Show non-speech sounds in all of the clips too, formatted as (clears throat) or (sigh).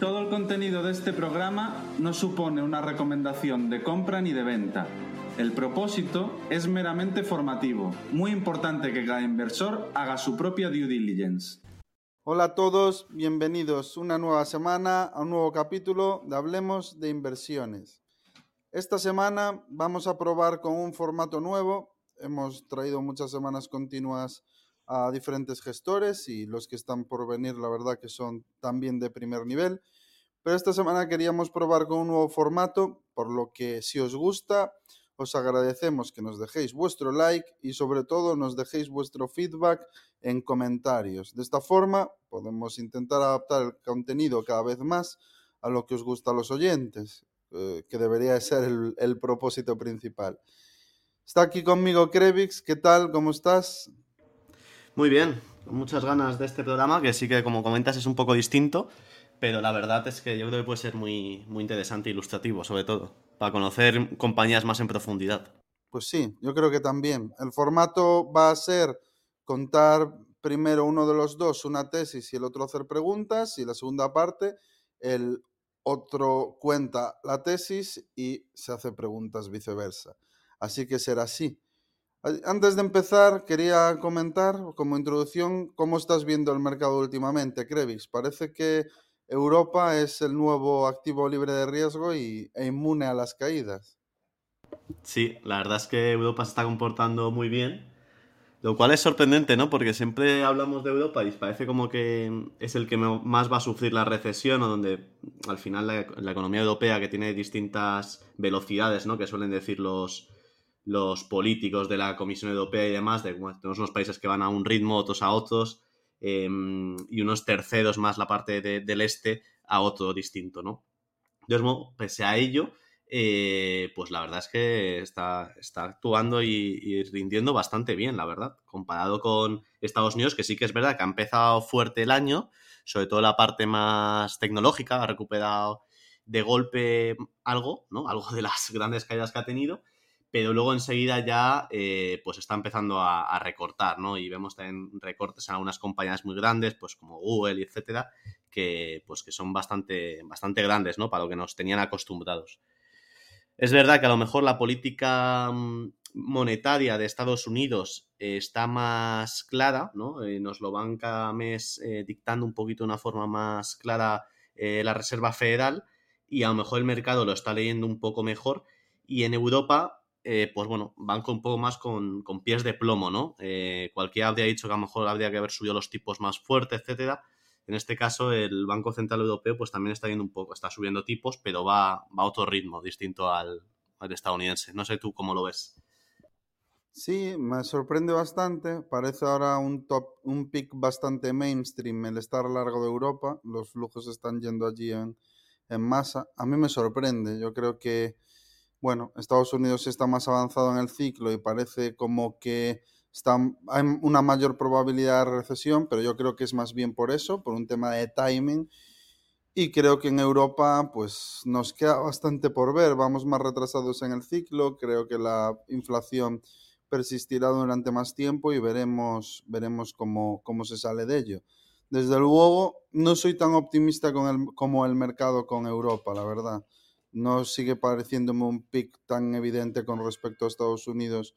Todo el contenido de este programa no supone una recomendación de compra ni de venta. El propósito es meramente formativo. Muy importante que cada inversor haga su propia due diligence. Hola a todos, bienvenidos una nueva semana a un nuevo capítulo de Hablemos de Inversiones. Esta semana vamos a probar con un formato nuevo. Hemos traído muchas semanas continuas a diferentes gestores y los que están por venir, la verdad que son también de primer nivel. Pero esta semana queríamos probar con un nuevo formato, por lo que si os gusta, os agradecemos que nos dejéis vuestro like y sobre todo nos dejéis vuestro feedback en comentarios. De esta forma podemos intentar adaptar el contenido cada vez más a lo que os gusta a los oyentes, eh, que debería ser el, el propósito principal. Está aquí conmigo Krevix, ¿qué tal? ¿Cómo estás? Muy bien, con muchas ganas de este programa, que sí que como comentas es un poco distinto, pero la verdad es que yo creo que puede ser muy, muy interesante e ilustrativo, sobre todo, para conocer compañías más en profundidad. Pues sí, yo creo que también. El formato va a ser contar primero uno de los dos una tesis y el otro hacer preguntas, y la segunda parte, el otro cuenta la tesis y se hace preguntas viceversa. Así que será así. Antes de empezar, quería comentar como introducción cómo estás viendo el mercado últimamente, Crevis. Parece que Europa es el nuevo activo libre de riesgo y, e inmune a las caídas. Sí, la verdad es que Europa se está comportando muy bien, lo cual es sorprendente, ¿no? Porque siempre hablamos de Europa y parece como que es el que más va a sufrir la recesión o donde al final la, economía europea que tiene distintas velocidades, ¿no? Que suelen decir los, los políticos de la Comisión Europea y demás, de, tenemos unos países que van a un ritmo, otros a otros, em, y unos terceros más la parte del este a otro distinto, ¿no? Entonces, pese a ello, eh, pues la verdad es que está, está actuando y, rindiendo bastante bien, la verdad, comparado con Estados Unidos, que sí que es verdad que ha empezado fuerte el año, sobre todo la parte más tecnológica, ha recuperado de golpe algo, ¿no? (laughs) Algo de las grandes caídas que ha tenido, pero luego enseguida ya eh, pues está empezando a, recortar, ¿no? Y vemos también recortes en algunas compañías muy grandes, pues como Google, etcétera, que pues que son bastante, bastante grandes, ¿no? Para lo que nos tenían acostumbrados. Es verdad que a lo mejor la política mm, monetaria de Estados Unidos está más clara, ¿no? Eh, nos lo van cada mes eh, dictando un poquito de una forma más clara la Reserva Federal y a lo mejor el mercado lo está leyendo un poco mejor. Y en Europa, eh, pues bueno, van un poco más con, pies de plomo, ¿no? Eh, cualquiera habría dicho que a lo mejor habría que haber subido los tipos más fuertes, etcétera. En este caso, el Banco Central Europeo pues también está yendo un poco, está subiendo tipos, pero va, va a otro ritmo distinto al, estadounidense. No sé tú cómo lo ves. Sí, me sorprende bastante. Parece ahora un top, un pick bastante mainstream el estar largo de Europa. Los flujos están yendo allí en, en masa. A mí me sorprende. Yo creo que bueno, Estados Unidos está más avanzado en el ciclo y parece como que está, hay una mayor probabilidad de recesión, pero yo creo que es más bien por eso, por un tema de timing. Y creo que en Europa pues nos queda bastante por ver, vamos más retrasados en el ciclo, creo que la inflación persistirá durante más tiempo y veremos, veremos cómo, cómo se sale de ello. Desde luego, no soy tan optimista con el, como el mercado con Europa, la verdad no sigue pareciéndome un pic tan evidente con respecto a Estados Unidos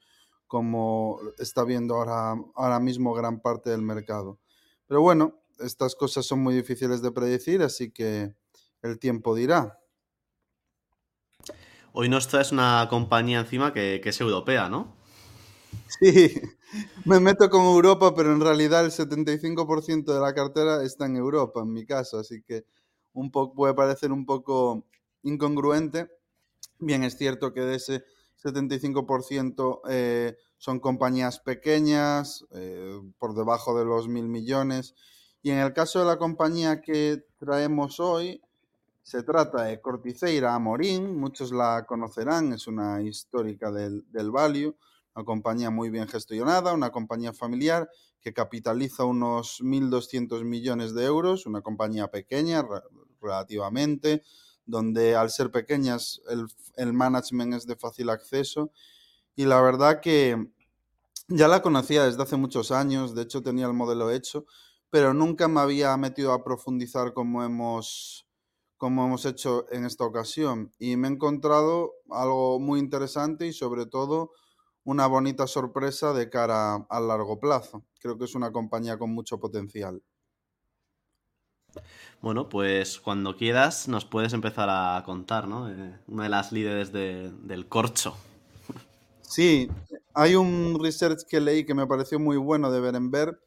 como está viendo ahora, ahora mismo gran parte del mercado. Pero bueno, estas cosas son muy difíciles de predecir, así que el tiempo dirá. Hoy nos traes una compañía encima que, que es europea, ¿no? Sí, (laughs) me meto con Europa, pero en realidad el 75% de la cartera está en Europa, en mi caso, así que un poco, puede parecer un poco incongruente. Bien, es cierto que de ese 75% eh, son compañías pequeñas, eh, por debajo de los mil millones. Y en el caso de la compañía que traemos hoy, Se trata de Corticeira Amorín, muchos la conocerán, es una histórica del, del Value, una compañía muy bien gestionada, una compañía familiar que capitaliza unos 1.200 millones de euros, una compañía pequeña relativamente, donde al ser pequeñas el, el management es de fácil acceso y la verdad que ya la conocía desde hace muchos años, de hecho tenía el modelo hecho, pero nunca me había metido a profundizar como hemos, como hemos hecho en esta ocasión. Y me he encontrado algo muy interesante y sobre todo una bonita sorpresa de cara a largo plazo. Creo que es una compañía con mucho potencial. Bueno, pues cuando quieras nos puedes empezar a contar, ¿no? Eh, una de las líderes de, del corcho. Sí, hay un research que leí que me pareció muy bueno de Berenberg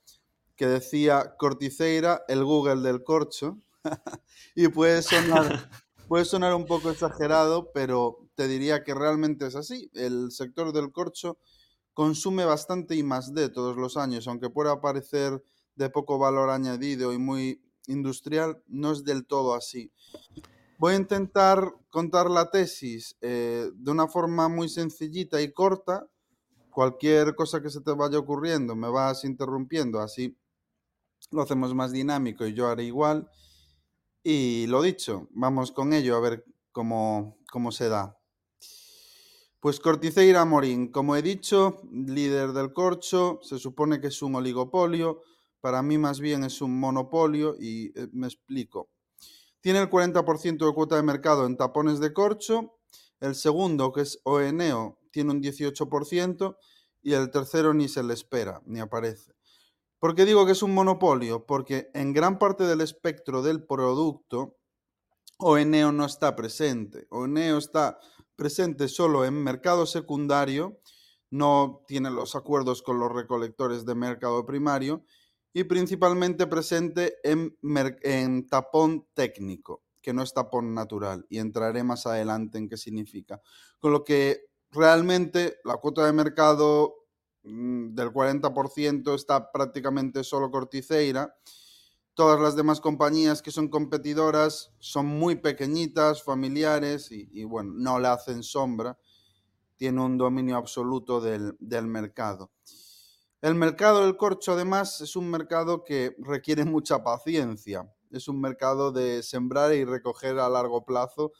que decía Corticeira, el Google del corcho. (laughs) y puede sonar, (laughs) puede sonar un poco exagerado, pero te diría que realmente es así. El sector del corcho consume bastante I más D todos los años, aunque pueda parecer de poco valor añadido y muy industrial, no es del todo así. Voy a intentar contar la tesis eh, de una forma muy sencillita y corta. Cualquier cosa que se te vaya ocurriendo me vas interrumpiendo, así lo hacemos más dinámico y yo haré igual. Y lo dicho, vamos con ello a ver cómo, cómo se da. Pues Corticeira Morín, como he dicho, líder del corcho, se supone que es un oligopolio, para mí más bien es un monopolio y eh, me explico. Tiene el 40% de cuota de mercado en tapones de corcho, el segundo, que es Oeneo, tiene un 18% y el tercero ni se le espera, ni aparece. ¿Por qué digo que es un monopolio? Porque en gran parte del espectro del producto, Oeneo no está presente. Oeneo está presente solo en mercado secundario, no tiene los acuerdos con los recolectores de mercado primario y principalmente presente en, en, tapón técnico, que no es tapón natural, y entraré más adelante en qué significa. Con lo que realmente la cuota de mercado mm, del 40% está prácticamente solo Corticeira. Todas las demás compañías que son competidoras son muy pequeñitas, familiares y, y bueno, no le hacen sombra. Tiene un dominio absoluto del, del mercado. El mercado del corcho, además, es un mercado que requiere mucha paciencia. Es un mercado de sembrar y recoger a largo plazo,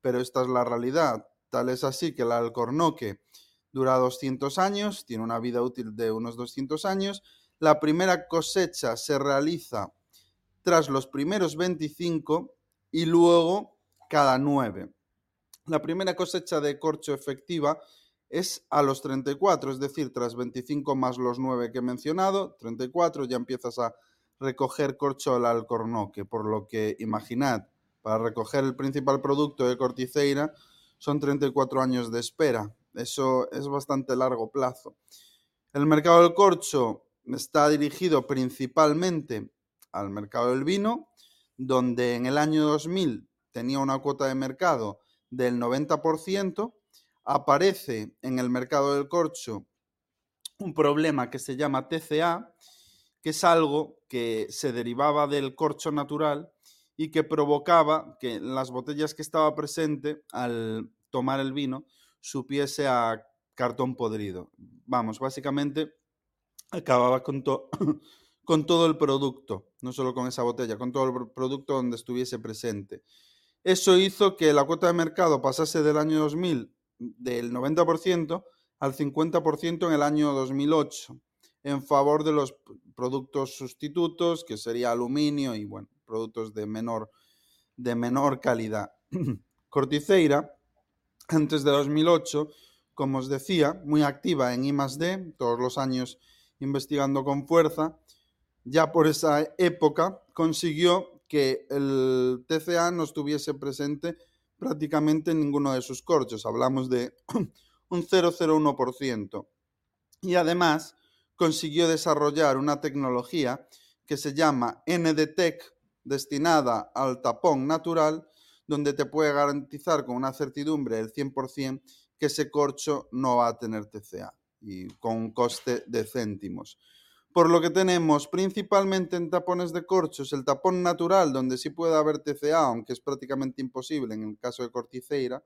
pero esta es la realidad. Tal es así que el alcornoque dura 200 años, tiene una vida útil de unos 200 años. La primera cosecha se realiza tras los primeros 25 y luego cada 9. La primera cosecha de corcho efectiva es a los 34, es decir, tras 25 más los 9 que he mencionado, 34 ya empiezas a recoger corcho al alcornoque, por lo que imaginad, para recoger el principal producto de Corticeira son 34 años de espera. Eso es bastante largo plazo. El mercado del corcho está dirigido principalmente al mercado del vino, donde en el año 2000 tenía una cuota de mercado del 90%, aparece en el mercado del corcho un problema que se llama TCA, que es algo que se derivaba del corcho natural y que provocaba que las botellas que estaba presente al tomar el vino supiese a cartón podrido. Vamos, básicamente acababa con, (coughs) con todo el producto, no solo con esa botella, con todo el producto donde estuviese presente. Eso hizo que la cuota de mercado pasase del año 2000 del 90% al 50% en el año 2008 en favor de los productos sustitutos, que sería aluminio y bueno, productos de menor, de menor calidad. (clears throat) Corticeira, antes de 2008, como os decía, muy activa en I+D, todos los años investigando con fuerza, ya por esa época consiguió que el TCA no estuviese presente prácticamente ninguno de sus corchos. Hablamos de (clears throat) un 0,01%. Y además consiguió desarrollar una tecnología que se llama NDTEC, destinada al tapón natural, donde te puede garantizar con una certidumbre del 100% que ese corcho no va a tener TCA y con un coste de céntimos. Por lo que tenemos principalmente en tapones de corchos el tapón natural, donde sí puede haber TCA, aunque es prácticamente imposible en el caso de Corticeira,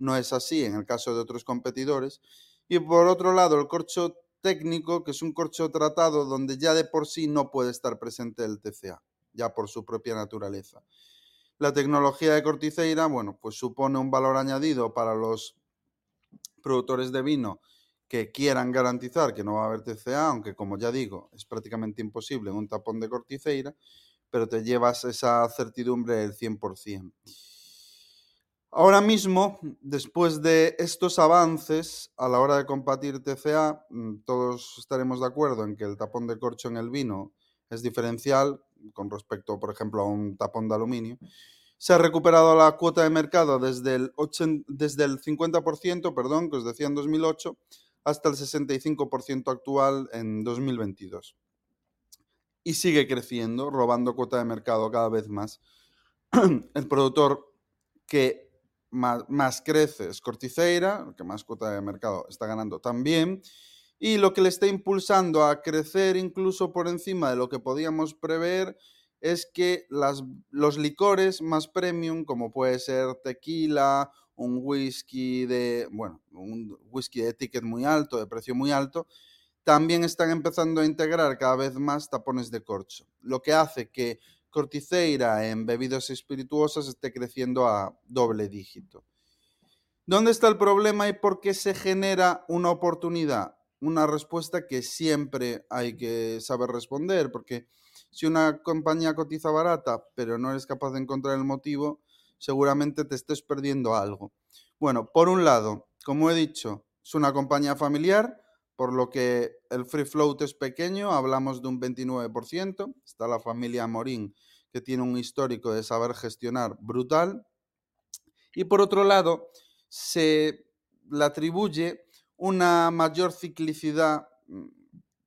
no es así en el caso de otros competidores. Y por otro lado, el corcho técnico, que es un corcho tratado donde ya de por sí no puede estar presente el TCA, ya por su propia naturaleza. La tecnología de Corticeira, bueno, pues supone un valor añadido para los productores de vino que quieran garantizar que no va a haber TCA, aunque como ya digo, es prácticamente imposible en un tapón de corticeira, pero te llevas esa certidumbre del 100%. Ahora mismo, después de estos avances a la hora de combatir TCA, mm, todos estaremos de acuerdo en que el tapón de corcho en el vino es diferencial con respecto, por ejemplo, a un tapón de aluminio. Se ha recuperado la cuota de mercado desde el, desde el 50%, perdón, que os decía en 2008, hasta el 65% actual en 2022. Y sigue creciendo, robando cuota de mercado cada vez más. (clears throat) el productor que más, crece es Corticeira, que más cuota de mercado está ganando también. Y lo que le está impulsando a crecer incluso por encima de lo que podíamos prever es que las, los licores más premium, como puede ser tequila un whisky de, bueno, un whisky de ticket muy alto, de precio muy alto, también están empezando a integrar cada vez más tapones de corcho, lo que hace que Corticeira en bebidas espirituosas esté creciendo a doble dígito. ¿Dónde está el problema y por qué se genera una oportunidad? Una respuesta que siempre hay que saber responder, porque si una compañía cotiza barata, pero no eres capaz de encontrar el motivo, seguramente te estés perdiendo algo. Bueno, por un lado, como he dicho, es una compañía familiar, por lo que el free float es pequeño, hablamos de un 29%. Está la familia Morín, que tiene un histórico de saber gestionar brutal. Y por otro lado, se le atribuye una mayor ciclicidad mm,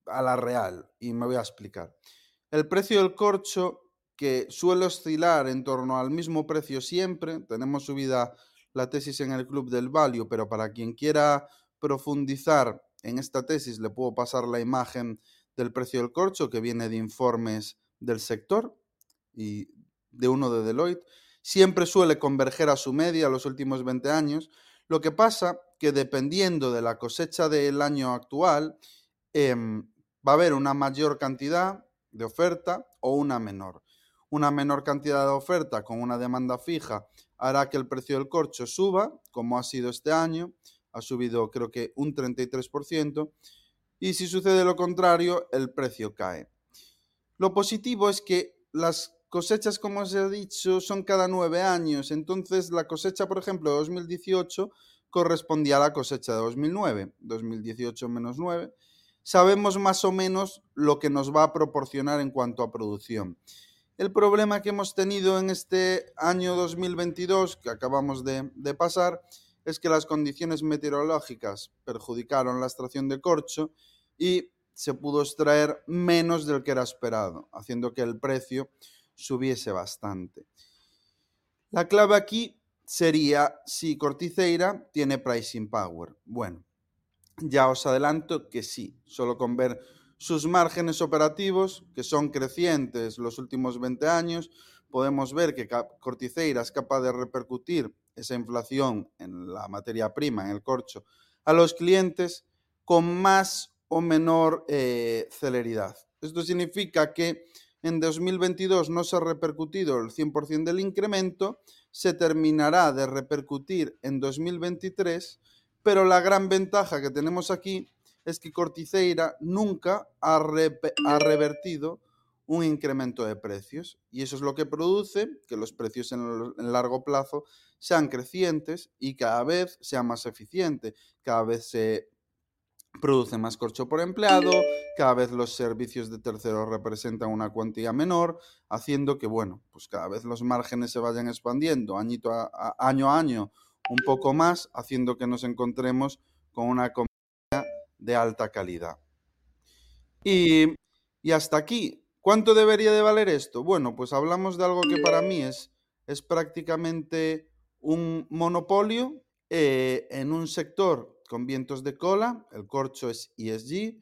a la real, y me voy a explicar. El precio del corcho que suele oscilar en torno al mismo precio siempre. Tenemos subida la tesis en el Club del Value, pero para quien quiera profundizar en esta tesis le puedo pasar la imagen del precio del corcho que viene de informes del sector y de uno de Deloitte. Siempre suele converger a su media los últimos 20 años. Lo que pasa que dependiendo de la cosecha del año actual, em, va a haber una mayor cantidad de oferta o una menor una menor cantidad de oferta con una demanda fija hará que el precio del corcho suba, como ha sido este año, ha subido creo que un 33%, y si sucede lo contrario, el precio cae. Lo positivo es que las cosechas, como os he dicho, son cada nueve años, entonces la cosecha, por ejemplo, de 2018 correspondía a la cosecha de 2009, 2018 menos 9, sabemos más o menos lo que nos va a proporcionar en cuanto a producción. El problema que hemos tenido en este año 2022 que acabamos de, pasar es que las condiciones meteorológicas perjudicaron la extracción de corcho y se pudo extraer menos del que era esperado, haciendo que el precio subiese bastante. La clave aquí sería si Corticeira tiene pricing power. Bueno, ya os adelanto que sí, solo con ver sus márgenes operativos, que son crecientes los últimos 20 años, podemos ver que Corticeira es capaz de repercutir esa inflación en la materia prima, en el corcho, a los clientes con más o menor eh, celeridad. Esto significa que en 2022 no se ha repercutido el 100% del incremento, se terminará de repercutir en 2023, pero la gran ventaja que tenemos aquí es que Corticeira nunca ha, revertido un incremento de precios. Y eso es lo que produce que los precios en, largo plazo sean crecientes y cada vez sea más eficiente, cada vez se produce más corcho por empleado, cada vez los servicios de terceros representan una cuantía menor, haciendo que, bueno, pues cada vez los márgenes se vayan expandiendo añito año a año un poco más, haciendo que nos encontremos con una de alta calidad. Y, hasta aquí. ¿Cuánto debería de valer esto? Bueno, pues hablamos de algo que para mí es, es prácticamente un monopolio eh, en un sector con vientos de cola, el corcho es ESG,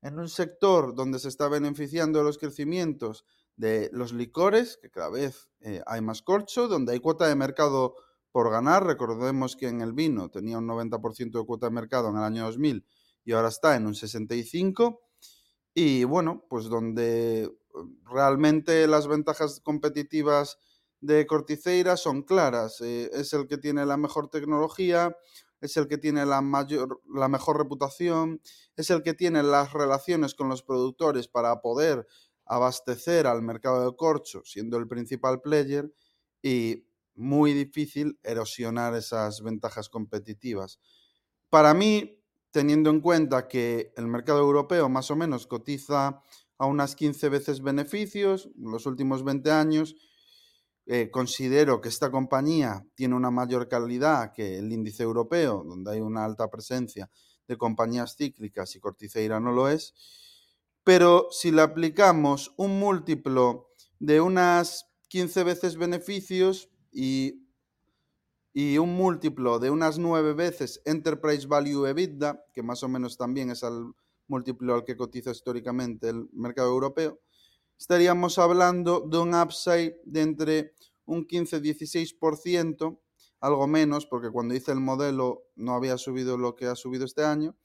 en un sector donde se está beneficiando de los crecimientos de los licores, que cada vez eh, hay más corcho, donde hay cuota de mercado por ganar. Recordemos que en el vino tenía un 90% de cuota de mercado en el año 2000 y ahora está en un 65%. Y bueno, pues donde eh, realmente las ventajas competitivas de Corticeira son claras. Eh, es el que tiene la mejor tecnología, es el que tiene la, mayor, la mejor reputación, es el que tiene las relaciones con los productores para poder abastecer al mercado de corcho, siendo el principal player, y muy difícil erosionar esas ventajas competitivas. Para mí, teniendo en cuenta que el mercado europeo más o menos cotiza a unas 15 veces beneficios en los últimos 20 años, eh, considero que esta compañía tiene una mayor calidad que el índice europeo, donde hay una alta presencia de compañías cíclicas y Corticeira no lo es. Pero si le aplicamos un múltiplo de unas 15 veces beneficios y, y un múltiplo de unas 9 veces Enterprise Value EBITDA, que más o menos también es el múltiplo al que cotiza históricamente el mercado europeo, estaríamos hablando de un upside de entre un 15-16%, algo menos, porque cuando hice el modelo no había subido lo que ha subido este año,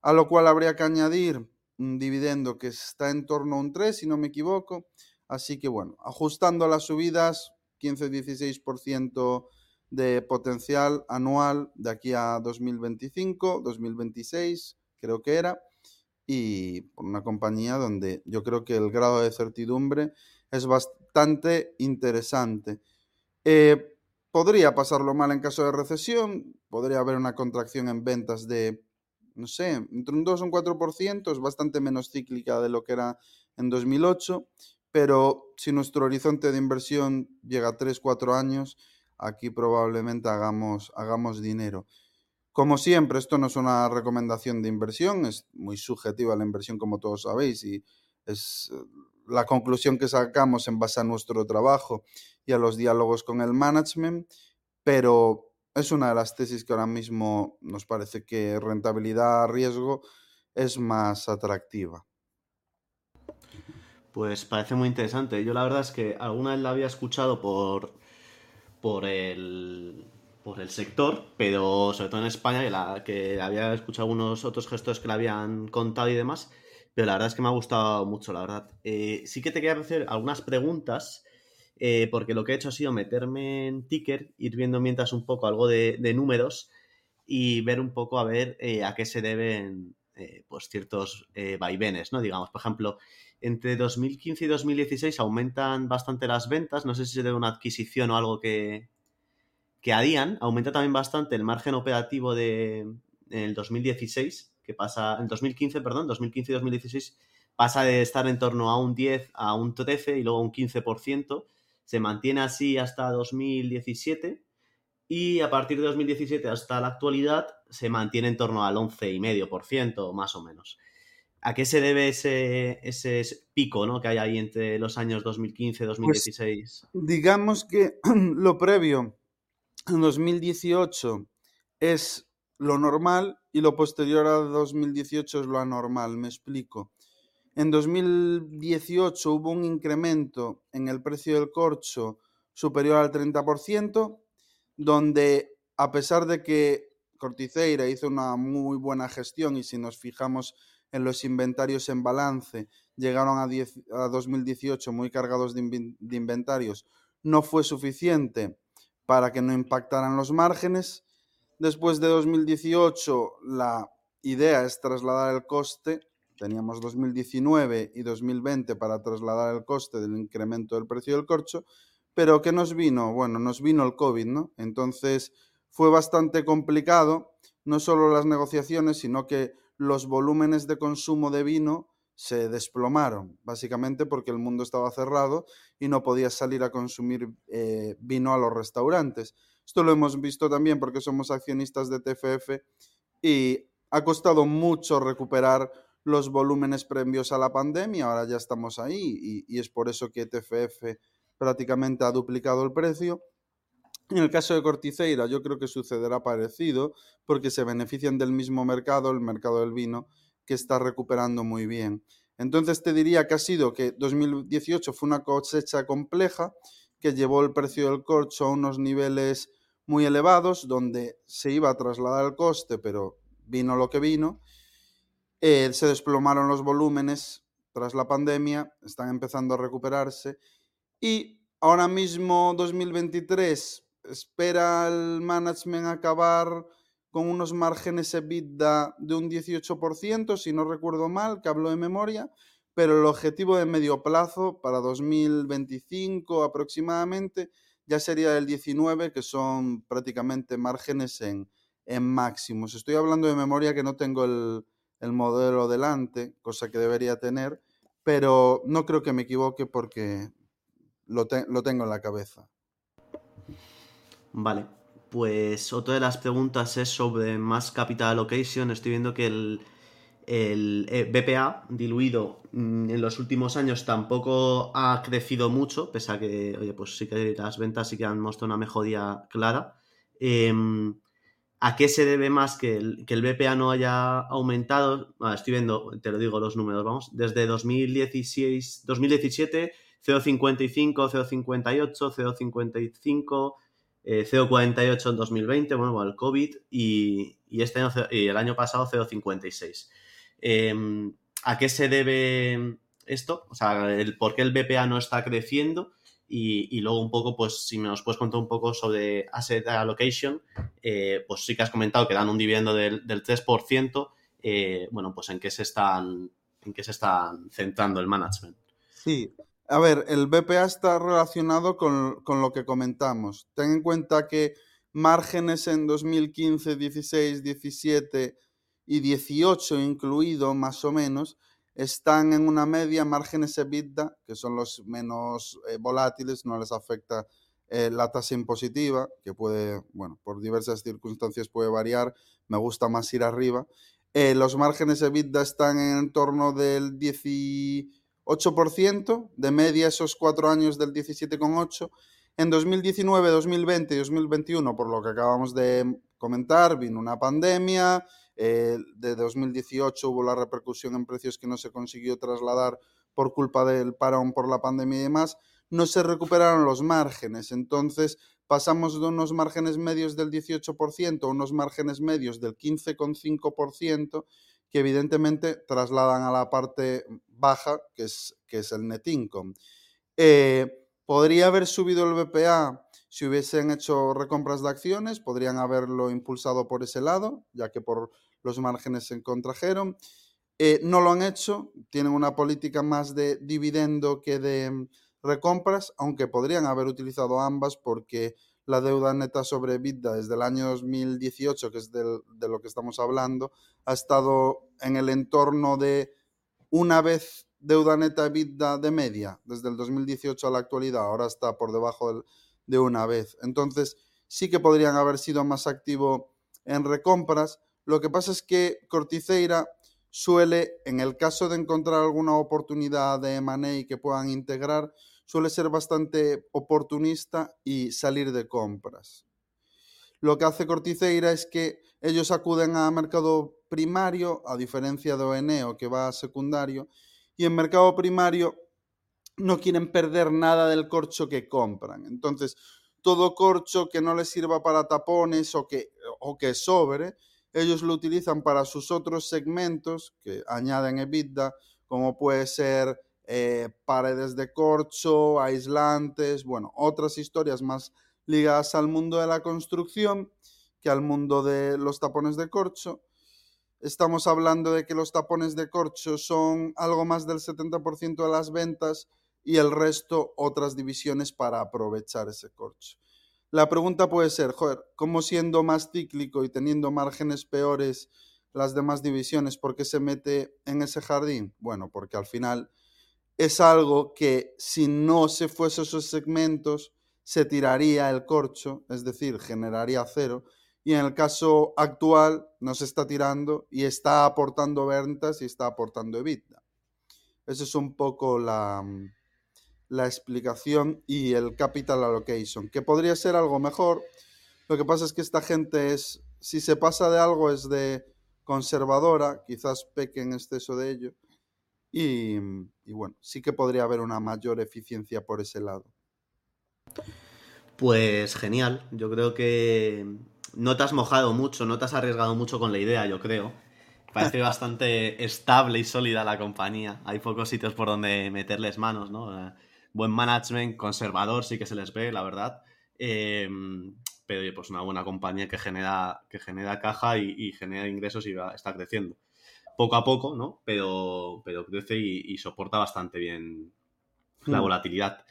a lo cual habría que añadir un dividendo que está en torno a un 3, si no me equivoco. Así que bueno, ajustando las subidas, 15-16% de potencial anual de aquí a 2025, 2026, creo que era y por una compañía donde yo creo que el grado de certidumbre es bastante interesante. Eh, podría pasarlo mal en caso de recesión, podría haber una contracción en ventas de, no sé, entre un 2 o un 4%, es bastante menos cíclica de lo que era en 2008, pero si nuestro horizonte de inversión llega a 3-4 años, aquí probablemente hagamos, hagamos dinero. Como siempre, esto no es una recomendación de inversión, es muy subjetiva la inversión, como todos sabéis, y es eh, la conclusión que sacamos en base a nuestro trabajo y a los diálogos con el management, pero es una de las tesis que ahora mismo nos parece que rentabilidad a riesgo es más atractiva. Pues parece muy interesante. Yo la verdad es que alguna vez la había escuchado por, por el por el sector, pero sobre todo en España, que, la, había escuchado algunos otros gestores que le habían contado y demás, pero la verdad es que me ha gustado mucho, la verdad. Eh, sí que te quería hacer algunas preguntas, eh, porque lo que he hecho ha sido meterme en Ticker, ir viendo mientras un poco algo de, números y ver un poco a ver eh, a qué se deben pues ciertos vaivenes, ¿no? Digamos, por ejemplo, entre 2015 y 2016 aumentan bastante las ventas, no sé si se debe a una adquisición o algo que, que harían, aumenta también bastante el margen operativo de en el 2016, que pasa, en 2015, perdón, 2015 y 2016, pasa de estar en torno a un 10 a un 13 y luego un 15%, se mantiene así hasta 2017 y a partir de 2017 hasta la actualidad se mantiene en torno al 11,5% más o menos. ¿A qué se debe ese, ese pico ¿no? que hay ahí entre los años 2015 y 2016? digamos que (clears throat) lo previo en 2018 es lo normal y lo posterior a 2018 es lo anormal, me explico. En 2018 hubo un incremento en el precio del corcho superior al 30%, donde a pesar de que Corticeira hizo una muy buena gestión y si nos fijamos en los inventarios en balance, llegaron a, 2018 muy cargados de inventarios, no fue suficiente para que no impactaran los márgenes. Después de 2018, la idea es trasladar el coste. Teníamos 2019 y 2020 para trasladar el coste del incremento del precio del corcho. Pero ¿qué nos vino? Bueno, nos vino el COVID, ¿no? Entonces fue bastante complicado, no solo las negociaciones, sino que los volúmenes de consumo de vino se desplomaron, básicamente porque el mundo estaba cerrado y no podías salir a consumir eh, vino a los restaurantes. Esto lo hemos visto también porque somos accionistas de TFF y ha costado mucho recuperar los volúmenes previos a la pandemia, ahora ya estamos ahí y, y es por eso que TFF prácticamente ha duplicado el precio. En el caso de Corticeira yo creo que sucederá parecido porque se benefician del mismo mercado, el mercado del vino, que está recuperando muy bien. Entonces te diría que ha sido que 2018 fue una cosecha compleja que llevó el precio del corcho a unos niveles muy elevados, donde se iba a trasladar el coste, pero vino lo que vino. Eh, se desplomaron los volúmenes tras la pandemia, están empezando a recuperarse y ahora mismo 2023 espera el management acabar con unos márgenes EBITDA de un 18%, si no recuerdo mal, que hablo de memoria, pero el objetivo de medio plazo para 2025 aproximadamente ya sería el 19, que son prácticamente márgenes en, en máximos. Estoy hablando de memoria que no tengo el, el modelo delante, cosa que debería tener, pero no creo que me equivoque porque lo, lo tengo en la cabeza. Vale, pues otra de las preguntas es sobre más capital allocation. Estoy viendo que el, el eh, BPA diluido mm, en los últimos años tampoco ha crecido mucho, pese a que, oye, pues sí que las ventas sí que han mostrado una mejoría clara. Em, ¿A qué se debe más que el, que el BPA no haya aumentado? estoy viendo, te lo digo los números, vamos, desde 2016, 2017, 0,55, 0,58, 0,55, 0,48 en 2020, bueno, el COVID, y, este año, y el año pasado 0,56. Em, ¿A qué se debe esto? O sea, el, ¿por qué el BPA no está creciendo? Y, luego un poco, pues si me nos puedes contar un poco sobre asset allocation, eh, pues sí que has comentado que dan un dividendo del, 3%, eh, bueno, pues en qué se están en qué se están centrando el management. Sí, a ver, el BPA está relacionado con, con, lo que comentamos. Ten en cuenta que márgenes en 2015, 16, 17 y 18 incluido, más o menos, están en una media márgenes EBITDA, que son los menos eh, volátiles, no les afecta eh, la tasa impositiva, que puede, bueno, por diversas circunstancias puede variar, me gusta más ir arriba. Eh, los márgenes EBITDA están en torno del 18%, de media esos cuatro años del 17,8%. En 2019, 2020 y 2021, por lo que acabamos de comentar, vino una pandemia, eh, de 2018 hubo la repercusión en precios que no se consiguió trasladar por culpa del parón por la pandemia y demás, no se recuperaron los márgenes. Entonces pasamos de unos márgenes medios del 18% a unos márgenes medios del 15,5% que evidentemente trasladan a la parte baja, que es, que es el net income. Eh, ¿Podría haber subido el BPA si hubiesen hecho recompras de acciones? Podrían haberlo impulsado por ese lado, ya que por los márgenes se contrajeron. Eh, no lo han hecho, tienen una política más de dividendo que de recompras, aunque podrían haber utilizado ambas porque la deuda neta sobre EBITDA desde el año 2018, que es de lo que estamos hablando, ha estado en el entorno de una vez deuda neta EBITDA de media, desde el 2018 a la actualidad, ahora está por debajo de una vez. Entonces, sí que podrían haber sido más activos en recompras, lo que pasa es que Corticeira suele, en el caso de encontrar alguna oportunidad de M&A que puedan integrar, suele ser bastante oportunista y salir de compras. Lo que hace Corticeira es que ellos acuden a mercado primario, a diferencia de Oeneo que va a secundario, y en mercado primario no quieren perder nada del corcho que compran. Entonces, todo corcho que no les sirva para tapones o que, o que sobre, ellos lo utilizan para sus otros segmentos que añaden EBITDA, como puede ser eh, paredes de corcho, aislantes, bueno, otras historias más ligadas al mundo de la construcción que al mundo de los tapones de corcho. Estamos hablando de que los tapones de corcho son algo más del 70% de las ventas y el resto otras divisiones para aprovechar ese corcho. La pregunta puede ser, joder, ¿cómo siendo más cíclico y teniendo márgenes peores las demás divisiones, por qué se mete en ese jardín? Bueno, porque al final es algo que si no se fuese esos segmentos, se tiraría el corcho, es decir, generaría cero. Y en el caso actual no se está tirando y está aportando ventas y está aportando EBITDA. Esa es un poco la, la explicación y el capital allocation, que podría ser algo mejor. Lo que pasa es que esta gente es, si se pasa de algo, es de conservadora, quizás peque en exceso de ello. Y, y bueno, sí que podría haber una mayor eficiencia por ese lado. Pues genial, yo creo que no te has mojado mucho, no te has arriesgado mucho con la idea, yo creo. Parece bastante estable y sólida la compañía. Hay pocos sitios por donde meterles manos, ¿no? Eh, buen management, conservador, sí que se les ve, la verdad. Em, pero pues una buena compañía que genera, que genera caja y, genera ingresos y está creciendo. Poco a poco, ¿no? Pero, pero crece y soporta bastante bien la hmm. volatilidad.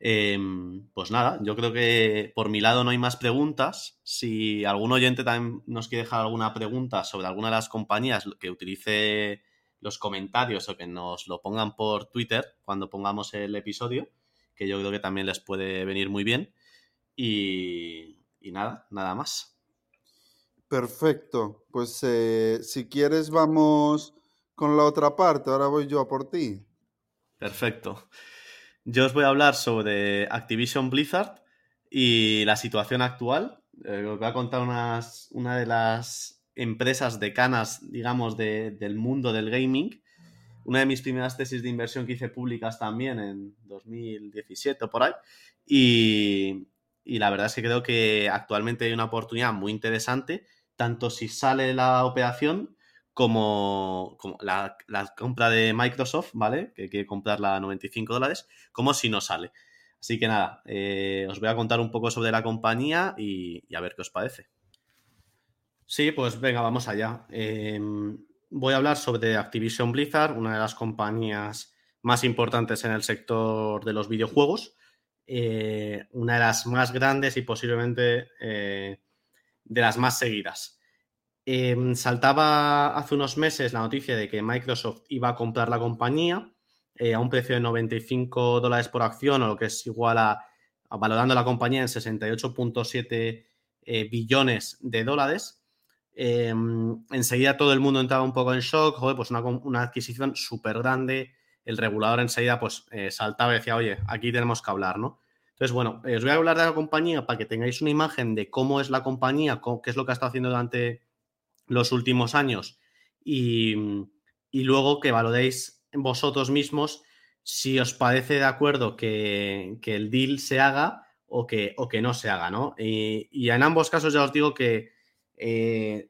Em, pues nada, yo creo que por mi lado no hay más preguntas. Si algún oyente también nos quiere dejar alguna pregunta sobre alguna de las compañías que utilice los comentarios o que nos lo pongan por Twitter cuando pongamos el episodio, que yo creo que también les puede venir muy bien. Y, nada, nada más. Perfecto. Pues eh, si quieres vamos con la otra parte. Ahora voy yo a por ti. Perfecto. Yo os voy a hablar sobre Activision Blizzard y la situación actual. Eh, os voy a contar una de las empresas decanas, digamos, del mundo del gaming. Una de mis primeras tesis de inversión que hice públicas también en 2017 o por ahí. Y, y la verdad es que creo que actualmente hay una oportunidad muy interesante, tanto si sale la operación como, la, compra de Microsoft, ¿vale? Que quiere comprarla a 95 dólares, como si no sale. Así que nada, eh, os voy a contar un poco sobre la compañía y, a ver qué os parece. Sí, pues venga, vamos allá. Em, voy a hablar sobre Activision Blizzard, una de las compañías más importantes en el sector de los videojuegos, eh, una de las más grandes y posiblemente eh, de las más seguidas. Em, saltaba hace unos meses la noticia de que Microsoft iba a comprar la compañía eh, a un precio de 95 dólares por acción, o lo que es igual a, valorando la compañía en 68.7 eh, billones de dólares. Em, enseguida todo el mundo entraba un poco en shock, joder, pues una, adquisición súper grande. El regulador enseguida pues eh, saltaba y decía, oye, aquí tenemos que hablar, ¿no? Entonces, bueno, os voy a hablar de la compañía para que tengáis una imagen de cómo es la compañía, qué es lo que ha estado haciendo durante los últimos años y, luego que valoréis vosotros mismos si os parece de acuerdo que, el deal se haga o que, no se haga, ¿no? Y, en ambos casos ya os digo que eh,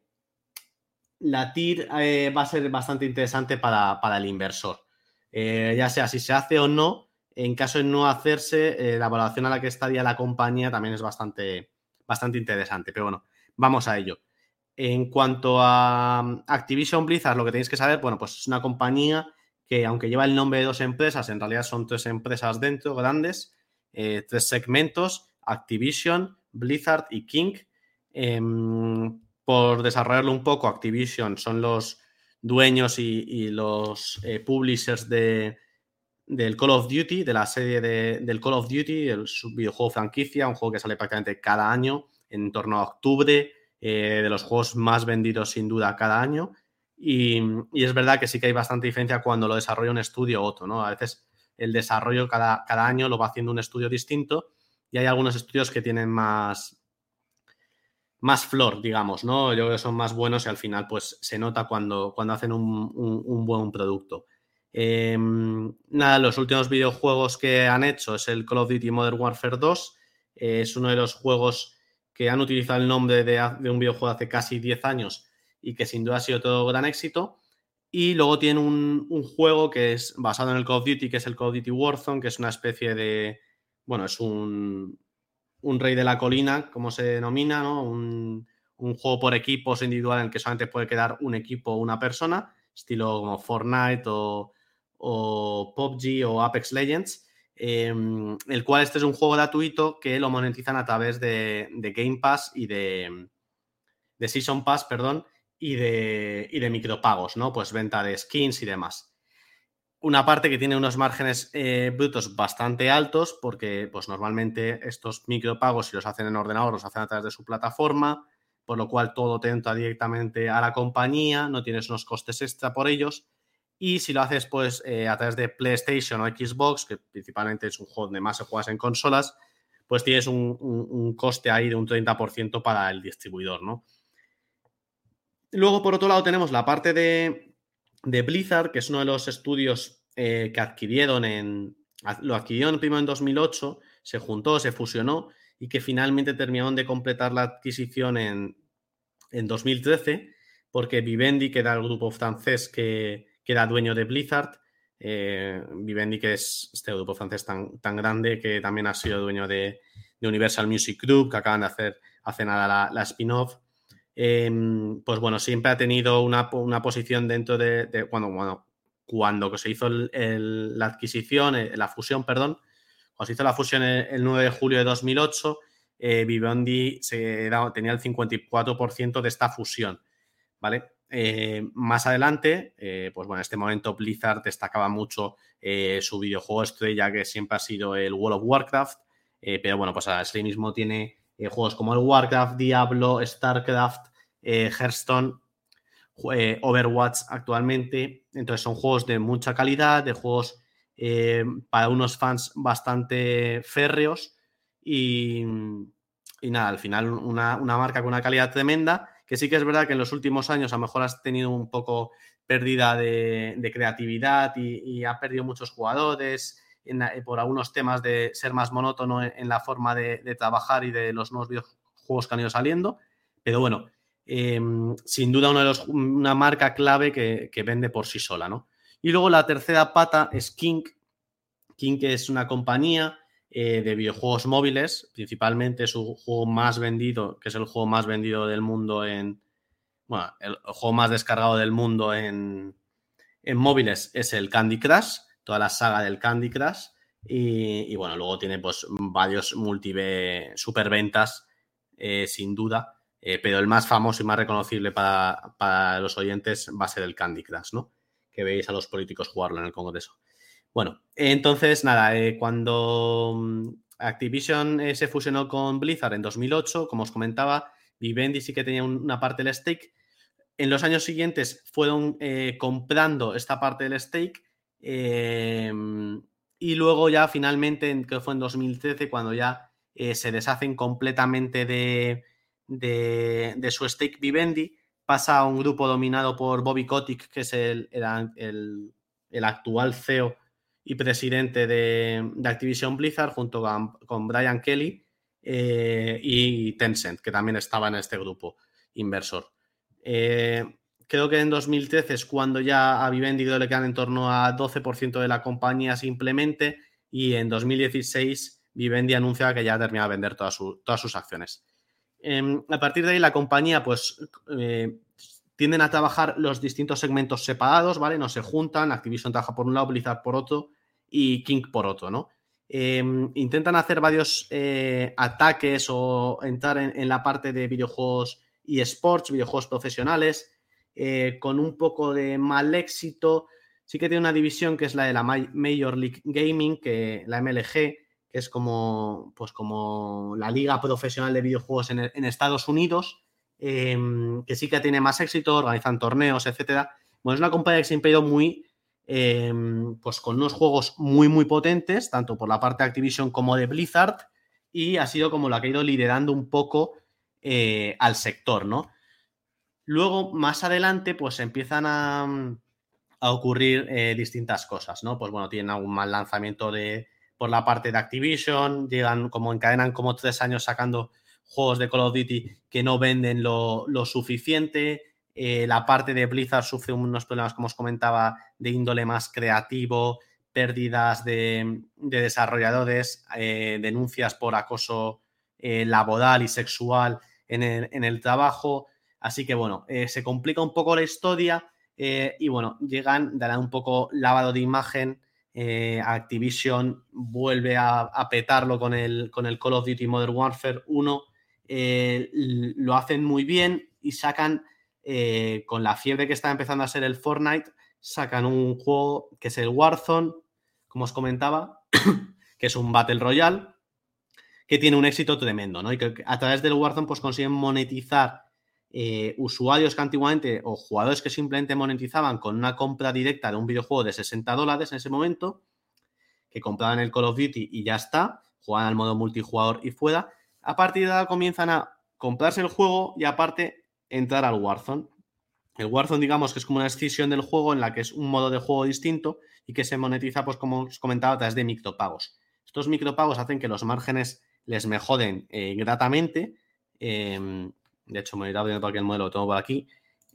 la TIR eh, va a ser bastante interesante para, el inversor. Eh, ya sea si se hace o no, en caso de no hacerse, la valoración a la que estaría la compañía también es bastante, bastante interesante. Pero bueno, vamos a ello. En cuanto a mm, Activision Blizzard, lo que tenéis que saber, bueno, pues es una compañía que aunque lleva el nombre de dos empresas, en realidad son tres empresas dentro, grandes, eh, tres segmentos, Activision, Blizzard y King. Em, por desarrollarlo un poco, Activision son los dueños y, los eh, publishers de, del Call of Duty, de la serie del Call of Duty, el videojuego franquicia, un juego que sale prácticamente cada año, en torno a octubre, eh, de los juegos más vendidos sin duda cada año. Y, es verdad que sí que hay bastante diferencia cuando lo desarrolla un estudio u otro, ¿no? A veces el desarrollo cada, cada año lo va haciendo un estudio distinto y hay algunos estudios que tienen más, más flor, digamos, ¿no? Yo creo que son más buenos y al final pues se nota cuando, cuando hacen un, buen producto. Em, nada, los últimos videojuegos que han hecho es el Call of Duty Modern Warfare 2. es uno de los juegos que han utilizado el nombre de, un videojuego hace casi 10 años y que sin duda ha sido todo gran éxito. Y luego tiene un, juego que es basado en el Call of Duty, que es el Call of Duty Warzone, que es una especie de, bueno, es un, rey de la colina, como se denomina, ¿no? Un, juego por equipos individual en el que solamente puede quedar un equipo o una persona, estilo como Fortnite o, o PUBG o Apex Legends. Em, el cual este es un juego gratuito que lo monetizan a través de, Game Pass y de, Season Pass, perdón, y de, y de micropagos, ¿no? Pues venta de skins y demás. Una parte que tiene unos márgenes eh, brutos bastante altos porque pues normalmente estos micropagos si los hacen en ordenador los hacen a través de su plataforma, por lo cual todo te entra directamente a la compañía, no tienes unos costes extra por ellos y si lo haces pues eh, a través de PlayStation o Xbox, que principalmente es un juego donde más se juegas en consolas, pues tienes un, coste ahí de un 30% para el distribuidor, ¿no? Luego, por otro lado, tenemos la parte de, Blizzard, que es uno de los estudios eh, que adquirieron en. Lo adquirieron primero en 2008, se juntó, se fusionó y que finalmente terminaron de completar la adquisición en, en 2013, porque Vivendi, que era el grupo francés que, que era dueño de Blizzard, eh, Vivendi, que es este grupo francés tan, tan grande, que también ha sido dueño de, Universal Music Group, que acaban de hacer hace nada la, spin-off. Em, pues bueno, siempre ha tenido una, posición dentro de, cuando, bueno, cuando se hizo la adquisición, eh, la fusión, perdón, cuando se hizo la fusión el, 9 de julio de 2008, eh, Vivendi tenía el 54% de esta fusión, ¿vale? Eh, más adelante, eh, pues bueno, en este momento Blizzard destacaba mucho eh, su videojuego estrella que siempre ha sido el World of Warcraft, pero bueno, pues sí mismo tiene juegos como el Warcraft, Diablo, StarCraft, Hearthstone, Overwatch actualmente. Entonces son juegos de mucha calidad, de juegos para unos fans bastante férreos y, nada, al final una marca con una calidad tremenda que sí que es verdad que en los últimos años a lo mejor has tenido un poco pérdida de, creatividad y, ha perdido muchos jugadores por algunos temas de ser más monótono en, la forma de, trabajar y de los nuevos videojuegos que han ido saliendo. Pero bueno, em, sin duda uno de los, una marca clave que, vende por sí sola, ¿no? Y luego la tercera pata es King. King es una compañía eh, de videojuegos móviles, principalmente su juego más vendido, que es el juego más vendido del mundo en. Bueno, el juego más descargado del mundo en, en móviles es el Candy Crush, toda la saga del Candy Crush. Y, bueno, luego tiene pues varios multi superventas, eh, sin duda. Eh, pero el más famoso y más reconocible para, para, los oyentes va a ser el Candy Crush, ¿no? Que veis a los políticos jugarlo en el Congreso. Bueno, entonces, nada, eh, cuando mm, Activision eh, se fusionó con Blizzard en 2008, como os comentaba, Vivendi sí que tenía una parte del stake. En los años siguientes fueron eh, comprando esta parte del stake em, y luego ya finalmente, que fue en 2013, cuando ya se deshacen completamente de, de, su stake Vivendi, pasa a un grupo dominado por Bobby Kotick, que es el, el, el actual CEO y presidente de, Activision Blizzard, junto con, Brian Kelly eh, y Tencent, que también estaba en este grupo inversor. Eh, creo que en 2013 es cuando ya a Vivendi le quedan en torno a 12% de la compañía simplemente y en 2016 Vivendi anuncia que ya ha terminado de vender todas, todas sus acciones. Em, a partir de ahí la compañía pues eh, tienden a trabajar los distintos segmentos separados, ¿vale? No se juntan, Activision trabaja por un lado, Blizzard por otro y King por otro, ¿no? Em, intentan hacer varios eh, ataques o entrar en, la parte de videojuegos y sports, videojuegos profesionales, eh, con un poco de mal éxito. Sí que tiene una división que es la de la Major League Gaming, que la MLG, que es como, pues como la liga profesional de videojuegos en, Estados Unidos, em, que sí que tiene más éxito, organizan torneos, etcétera. Bueno, es una compañía que siempre ha muy Em, pues con unos juegos muy, muy potentes, tanto por la parte de Activision como de Blizzard, y ha sido como la que ha ido liderando un poco eh, al sector, ¿no? Luego, más adelante, pues empiezan a, ocurrir eh, distintas cosas, ¿no? Pues bueno, tienen algún mal lanzamiento de, por la parte de Activision, llegan como encadenan como tres años sacando juegos de Call of Duty que no venden lo, lo suficiente, eh, la parte de Blizzard sufre unos problemas, como os comentaba, de índole más creativo, pérdidas de, desarrolladores, eh, denuncias por acoso eh, laboral y sexual en el, trabajo. Así que bueno, se complica un poco la historia y bueno, llegan, darán un poco lavado de imagen. Activision vuelve a, petarlo con el, con el Call of Duty Modern Warfare 1. lo hacen muy bien y sacan eh, con la fiebre que está empezando a ser el Fortnite, sacan un juego que es el Warzone, como os comentaba, (coughs) que es un Battle Royale, que tiene un éxito tremendo, ¿no? Y que a través del Warzone pues consiguen monetizar eh, usuarios que antiguamente o jugadores que simplemente monetizaban con una compra directa de un videojuego de 60 dólares en ese momento, que compraban el Call of Duty y ya está, juegan al modo multijugador y fuera. A partir de ahora comienzan a comprarse el juego y aparte entrar al Warzone. El Warzone, digamos que es como una escisión del juego en la que es un modo de juego distinto y que se monetiza, pues como os comentaba, a través de micropagos. Estos micropagos hacen que los márgenes les me joden eh, gratamente. Em, de hecho, me irá viendo el modelo, lo tengo por aquí.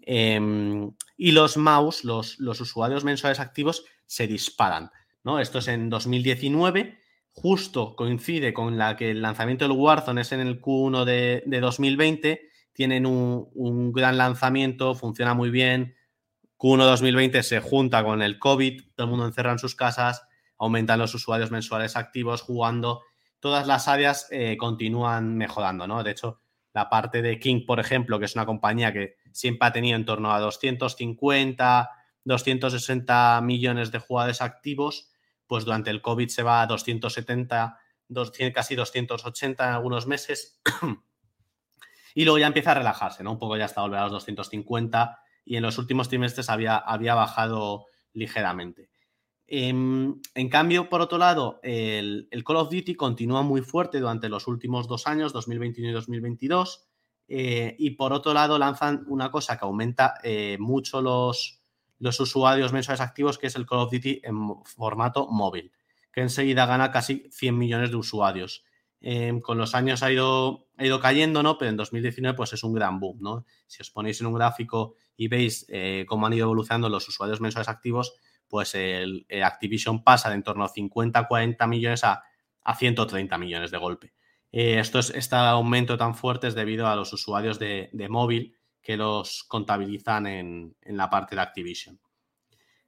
Em, y los mouse, los, los, usuarios mensuales activos, se disparan. ¿no? Esto es en 2019, justo coincide con la que el lanzamiento del Warzone es en el Q1 de, de 2020 tienen un, gran lanzamiento, funciona muy bien. Q1 2020 se junta con el COVID, todo el mundo encerra en sus casas, aumentan los usuarios mensuales activos jugando. Todas las áreas eh, continúan mejorando, ¿no? De hecho, la parte de King, por ejemplo, que es una compañía que siempre ha tenido en torno a 250, 260 millones de jugadores activos, pues durante el COVID se va a 270, casi 280 en algunos meses. Y luego ya empieza a relajarse, ¿no? Un poco ya está volver a los 250 y en los últimos trimestres había, había bajado ligeramente. En, cambio, por otro lado, el, Call of Duty continúa muy fuerte durante los últimos dos años, 2021 y 2022. Eh, y por otro lado, lanzan una cosa que aumenta eh, mucho los, los usuarios mensuales activos, que es el Call of Duty en formato móvil, que enseguida gana casi 100 millones de usuarios. Em, con los años ha ido, ha ido cayendo, ¿no? Pero en 2019 pues es un gran boom, ¿no? Si os ponéis en un gráfico y veis eh, cómo han ido evolucionando los usuarios mensuales activos, pues el, Activision pasa de en torno a 50, 40 millones a, a 130 millones de golpe. Eh, esto es, este aumento tan fuerte es debido a los usuarios de, móvil que los contabilizan en, la parte de Activision.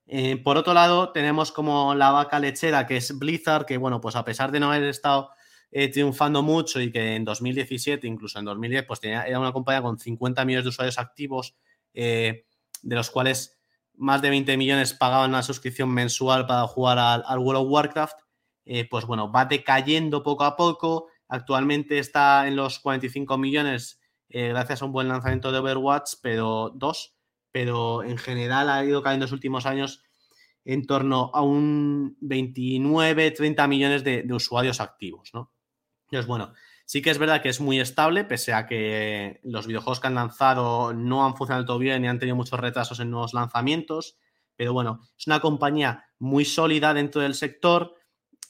Eh, por otro lado, tenemos como la vaca lechera, que es Blizzard, que bueno, pues a pesar de no haber estado eh, triunfando mucho y que en 2017, incluso en 2010, pues tenía, era una compañía con 50 millones de usuarios activos, eh, de los cuales más de 20 millones pagaban una suscripción mensual para jugar al, World of Warcraft, eh, pues bueno, va decayendo poco a poco. Actualmente está en los 45 millones gracias a un buen lanzamiento de Overwatch, pero dos, pero en general ha ido cayendo en los últimos años en torno a un 29, 30 millones de, de usuarios activos, ¿no? Entonces, bueno, sí que es verdad que es muy estable, pese a que los videojuegos que han lanzado no han funcionado todo bien y han tenido muchos retrasos en nuevos lanzamientos. Pero bueno, es una compañía muy sólida dentro del sector,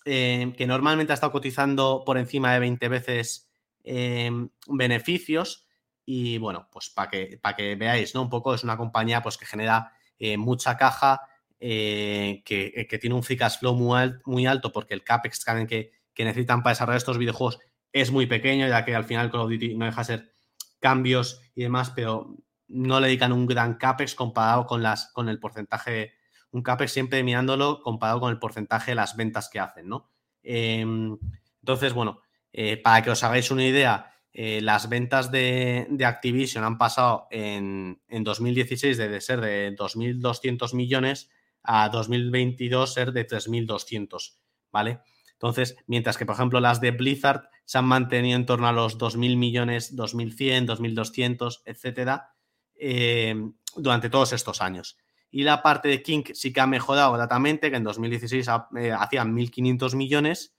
eh, que normalmente ha estado cotizando por encima de 20 veces eh, beneficios. Y bueno, pues para que, para que veáis, ¿no? Un poco es una compañía pues, que genera eh, mucha caja, que, que, tiene un free cash flow muy, muy alto, porque el CAPEX que, que necesitan para desarrollar estos videojuegos es muy pequeño, ya que al final Call of Duty no deja de ser cambios y demás, pero no le dedican un gran CAPEX comparado con, las, con el porcentaje, un CAPEX siempre mirándolo comparado con el porcentaje de las ventas que hacen, ¿no? Em, entonces, bueno, eh, para que os hagáis una idea, eh, las ventas de, Activision han pasado en, en 2016 de ser de 2.200 millones a 2022 ser de 3.200, ¿vale? Entonces, mientras que, por ejemplo, las de Blizzard se han mantenido en torno a los 2.000 millones, 2.100, 2.200, etcétera, eh, durante todos estos años. Y la parte de King sí que ha mejorado gratamente, que en 2016 eh, hacían 1.500 millones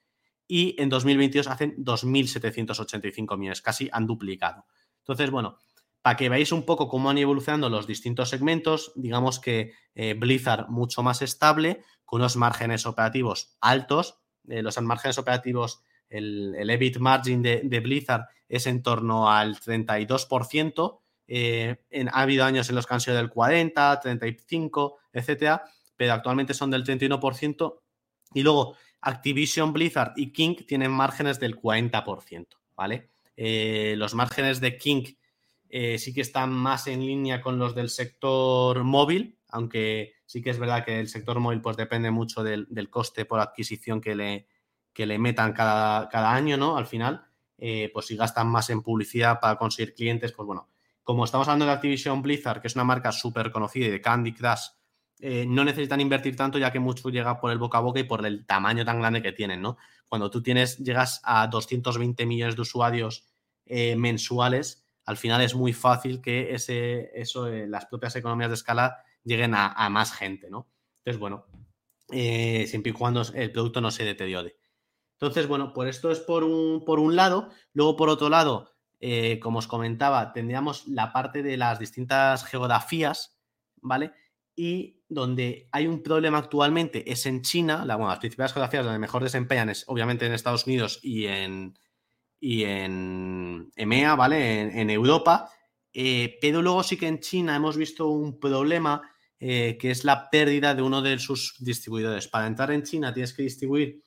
y en 2022 hacen 2.785 millones, casi han duplicado. Entonces, bueno, para que veáis un poco cómo han evolucionado los distintos segmentos, digamos que eh, Blizzard mucho más estable, con unos márgenes operativos altos, eh, los márgenes operativos, el, el EBIT margin de, Blizzard es en torno al 32%. Eh, ha habido años en los que han sido del 40, 35, etcétera, pero actualmente son del 31%. Y luego Activision, Blizzard y King tienen márgenes del 40%, ¿vale? Eh, los márgenes de King sí que están más en línea con los del sector móvil, aunque sí que es verdad que el sector móvil pues depende mucho del, coste por adquisición que le, que le metan cada, cada año, ¿no? Al final, eh, pues si gastan más en publicidad para conseguir clientes, pues bueno, como estamos hablando de Activision Blizzard, que es una marca súper conocida y de Candy Crush, eh, no necesitan invertir tanto ya que mucho llega por el boca a boca y por el tamaño tan grande que tienen, ¿no? Cuando tú tienes, llegas a 220 millones de usuarios eh, mensuales, al final es muy fácil que ese, eso, las propias economías de escala lleguen a, más gente, ¿no? Entonces, bueno, eh, siempre y cuando el producto no se deteriore. Entonces, bueno, por esto es por un, por un lado. Luego, por otro lado, eh, como os comentaba, tendríamos la parte de las distintas geografías ¿vale? Y donde hay un problema actualmente es en China, bueno, las principales geografías donde mejor desempeñan es obviamente en Estados Unidos y en, y en EMEA, ¿vale? En, Europa. Eh, pero luego sí que en China hemos visto un problema eh, que es la pérdida de uno de sus distribuidores. Para entrar en China tienes que distribuir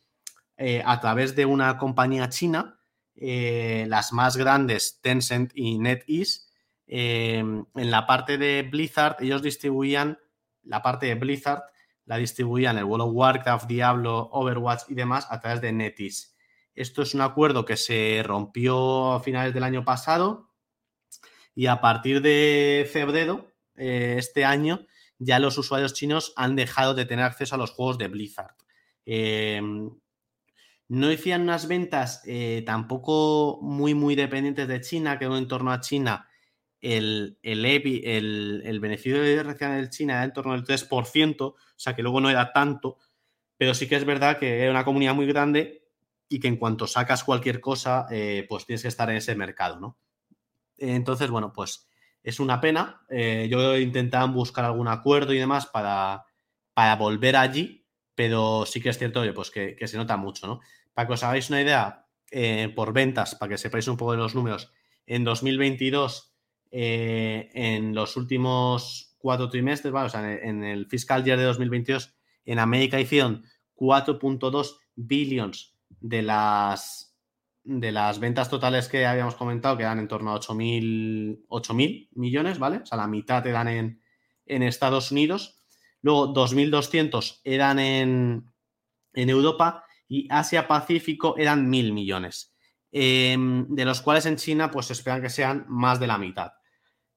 eh, a través de una compañía china, las más grandes, Tencent y NetEase. en la parte de Blizzard, ellos distribuían la parte de Blizzard, la distribuían el World Warcraft, Diablo, Overwatch y demás a través de NetEase. Esto es un acuerdo que se rompió a finales del año pasado y a partir de febrero eh, este año ya los usuarios chinos han dejado de tener acceso a los juegos de Blizzard. Em, no hacían unas ventas eh, tampoco muy, muy dependientes de China, que en torno a China el, el, el, beneficio de recibir en China era en torno al 3%, o sea que luego no era tanto, pero sí que es verdad que era una comunidad muy grande y que en cuanto sacas cualquier cosa, eh, pues tienes que estar en ese mercado, ¿no? Entonces, bueno, pues es una pena. Eh, yo intentaba buscar algún acuerdo y demás para, para volver allí, pero sí que es cierto pues que, se nota mucho, ¿no? Para que os hagáis una idea, eh, por ventas, para que sepáis un poco de los números, en 2022, en los últimos cuatro trimestres, o sea, en el fiscal year de 2022, en América hicieron 4.2 billions de las, de las ventas totales que habíamos comentado, que dan en torno a 8.000 millones, ¿vale? O sea, la mitad eran en, en Estados Unidos. Luego, 2.200 eran en, en Europa y Asia-Pacífico eran 1.000 millones, em, de los cuales en China pues se esperan que sean más de la mitad.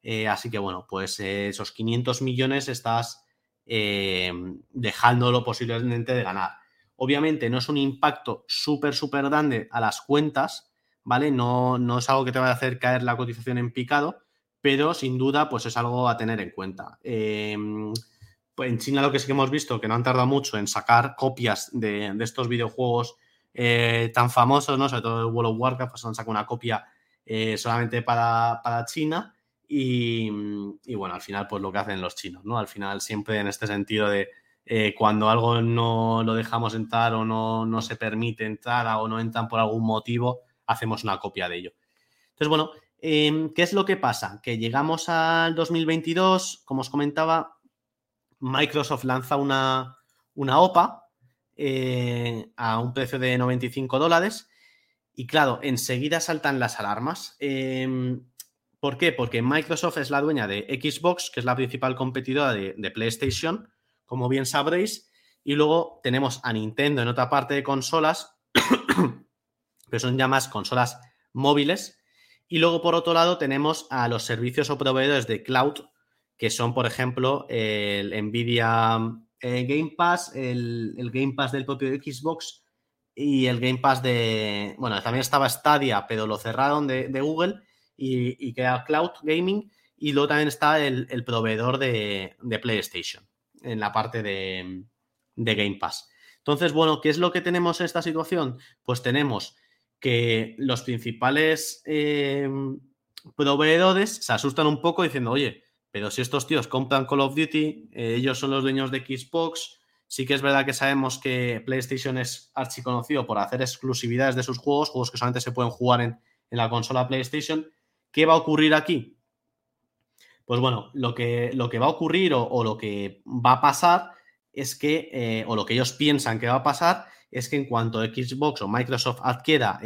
Eh, así que bueno, pues eh, esos 500 millones estás em, dejándolo posiblemente de ganar. Obviamente no es un impacto súper, súper grande a las cuentas, ¿vale? No, no es algo que te vaya a hacer caer la cotización en picado, pero sin duda, pues es algo a tener en cuenta. Em, pues en China lo que sí que hemos visto, que no han tardado mucho en sacar copias de, estos videojuegos eh, tan famosos, ¿no? Sobre todo el World of Warcraft, pues han sacado una copia eh, solamente para, para China. Y, y, bueno, al final, pues lo que hacen los chinos, ¿no? Al final, siempre en este sentido de eh, cuando algo no lo dejamos entrar o no, se permite entrar o no entran por algún motivo, hacemos una copia de ello. Entonces, bueno, em, ¿qué es lo que pasa? Que llegamos al 2022, como os comentaba, Microsoft lanza una, una OPA eh, a un precio de 95 dólares y claro, enseguida saltan las alarmas. Em, ¿Por qué? Porque Microsoft es la dueña de Xbox, que es la principal competidora de PlayStation, como bien sabréis. Y luego tenemos a Nintendo en otra parte de consolas, (coughs) que son ya más consolas móviles. Y luego, por otro lado, tenemos a los servicios o proveedores de cloud, que son, por ejemplo, el Nvidia eh, Game Pass, el, Game Pass del propio Xbox y el Game Pass de. Bueno, también estaba Stadia, pero lo cerraron de, Google y, y queda Cloud Gaming. Y luego también está el, proveedor de PlayStation en la parte de, Game Pass. Entonces, bueno, ¿qué es lo que tenemos en esta situación? Pues tenemos que los principales eh, proveedores se asustan un poco diciendo, oye, pero si estos tíos compran Call of Duty, eh, ellos son los dueños de Xbox, sí que es verdad que sabemos que PlayStation es archiconocido por hacer exclusividades de sus juegos, juegos que solamente se pueden jugar en la consola PlayStation. ¿Qué va a ocurrir aquí? Pues bueno, lo que, lo que va a ocurrir o, lo que va a pasar es que, eh, o lo que ellos piensan que va a pasar, es que en cuanto Xbox o Microsoft adquiera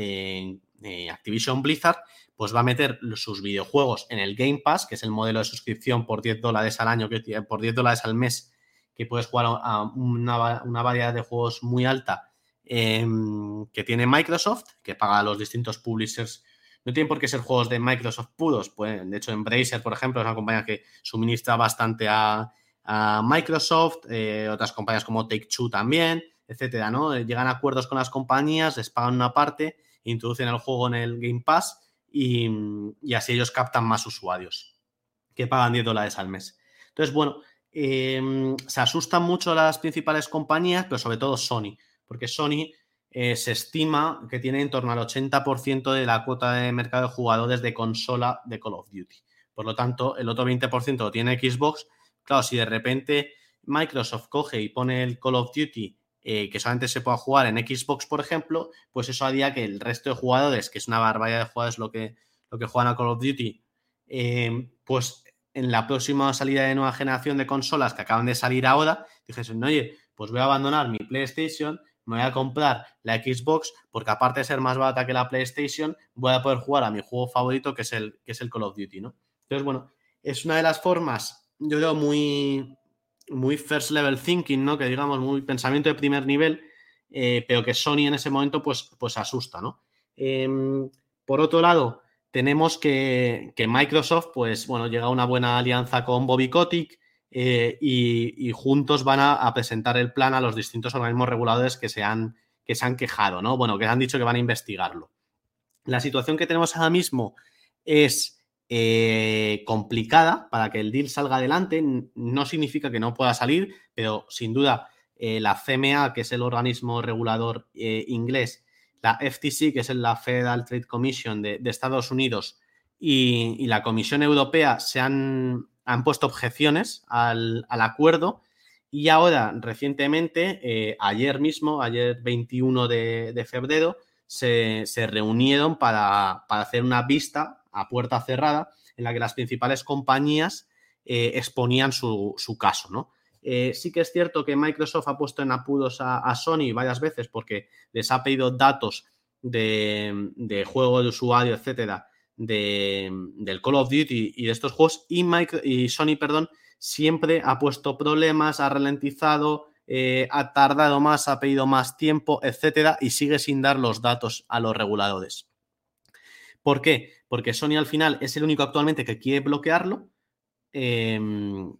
Activision Blizzard, pues va a meter sus videojuegos en el Game Pass, que es el modelo de suscripción por 10 dólares al año, que, por 10 dólares al mes, que puedes jugar a una, variedad de juegos muy alta em, que tiene Microsoft, que paga a los distintos publishers no tienen por qué ser juegos de Microsoft puros. Pues, de hecho, Embracer, por ejemplo, es una compañía que suministra bastante a, Microsoft, eh, otras compañías como Take-Two también, etcétera, ¿no? Llegan a acuerdos con las compañías, les pagan una parte, introducen el juego en el Game Pass y, así ellos captan más usuarios que pagan 10 dólares al mes. Entonces, bueno, em, se asustan mucho las principales compañías, pero sobre todo Sony, porque Sony eh, se estima que tiene en torno al 80% de la cuota de mercado de jugadores de consola de Call of Duty. Por lo tanto, el otro 20% lo tiene Xbox, claro, si de repente Microsoft coge y pone el Call of Duty eh, que solamente se pueda jugar en Xbox, por ejemplo, pues eso haría que el resto de jugadores, que es una barbaridad de jugadores lo que, lo que juegan a Call of Duty, eh, pues en la próxima salida de nueva generación de consolas que acaban de salir ahora, dijesen, oye, pues voy a abandonar mi PlayStation, me voy a comprar la Xbox, porque aparte de ser más barata que la PlayStation, voy a poder jugar a mi juego favorito, que es el, que es el Call of Duty, ¿no? Entonces, bueno, es una de las formas, yo creo, muy, muy first level thinking, ¿no? Que digamos, muy pensamiento de primer nivel, eh, pero que Sony en ese momento, pues, pues asusta, ¿no? Em, por otro lado, tenemos que, Microsoft, pues bueno, llega a una buena alianza con Bobby Kotick eh, y, juntos van a, presentar el plan a los distintos organismos reguladores que se, han, que se han quejado, ¿no? Bueno, que han dicho que van a investigarlo. La situación que tenemos ahora mismo es eh, complicada para que el deal salga adelante. No significa que no pueda salir, pero sin duda eh, la CMA, que es el organismo regulador inglés, la FTC, que es la Federal Trade Commission de, Estados Unidos, y, la Comisión Europea se han, han puesto objeciones al, acuerdo. Y ahora, recientemente, eh, ayer mismo, ayer 21 de, febrero, se, reunieron para, hacer una vista a puerta cerrada en la que las principales compañías eh, exponían su, su, caso, ¿no? Eh, sí que es cierto que Microsoft ha puesto en apuros a, Sony varias veces porque les ha pedido datos de, juego de usuario, etcétera, del Call of Duty y de estos juegos. Y, y Sony, perdón, siempre ha puesto problemas, ha ralentizado, eh, ha tardado más, ha pedido más tiempo, etcétera, y sigue sin dar los datos a los reguladores. ¿Por qué? Porque Sony al final es el único actualmente que quiere bloquearlo. Em,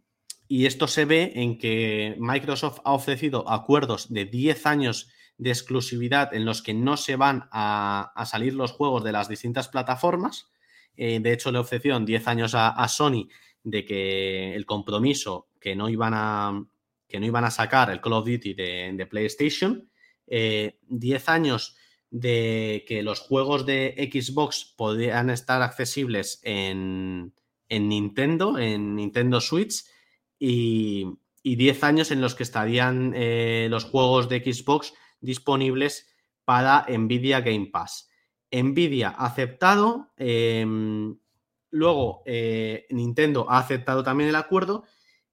y esto se ve en que Microsoft ha ofrecido acuerdos de 10 años de exclusividad en los que no se van a, salir los juegos de las distintas plataformas. Eh, de hecho, le ofrecieron 10 años a, Sony de que el compromiso que no iban a, que no iban a sacar el Call of Duty de, PlayStation. 10 eh, años de que los juegos de Xbox podrían estar accesibles en, en Nintendo, en Nintendo Switch y, 10 años en los que estarían eh, los juegos de Xbox disponibles para Nvidia Game Pass. Nvidia ha aceptado, em, luego eh, Nintendo ha aceptado también el acuerdo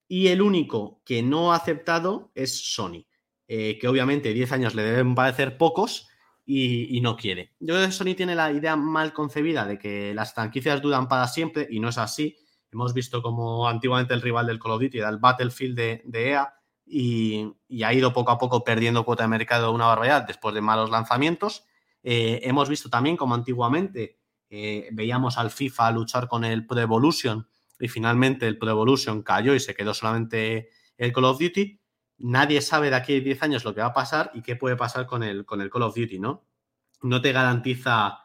y el único que no ha aceptado es Sony, eh, que obviamente 10 años le deben parecer pocos y, no quiere. Yo creo que Sony tiene la idea mal concebida de que las franquicias duran para siempre y no es así. Hemos visto como antiguamente el rival del Call of Duty era el Battlefield de, EA y, ha ido poco a poco perdiendo cuota de mercado una barbaridad después de malos lanzamientos. Eh, hemos visto también como antiguamente eh, veíamos al FIFA luchar con el Pro Evolution y finalmente el Pro Evolution cayó y se quedó solamente el Call of Duty. Nadie sabe de aquí a 10 años lo que va a pasar y qué puede pasar con el, con el Call of Duty, ¿no? No te garantiza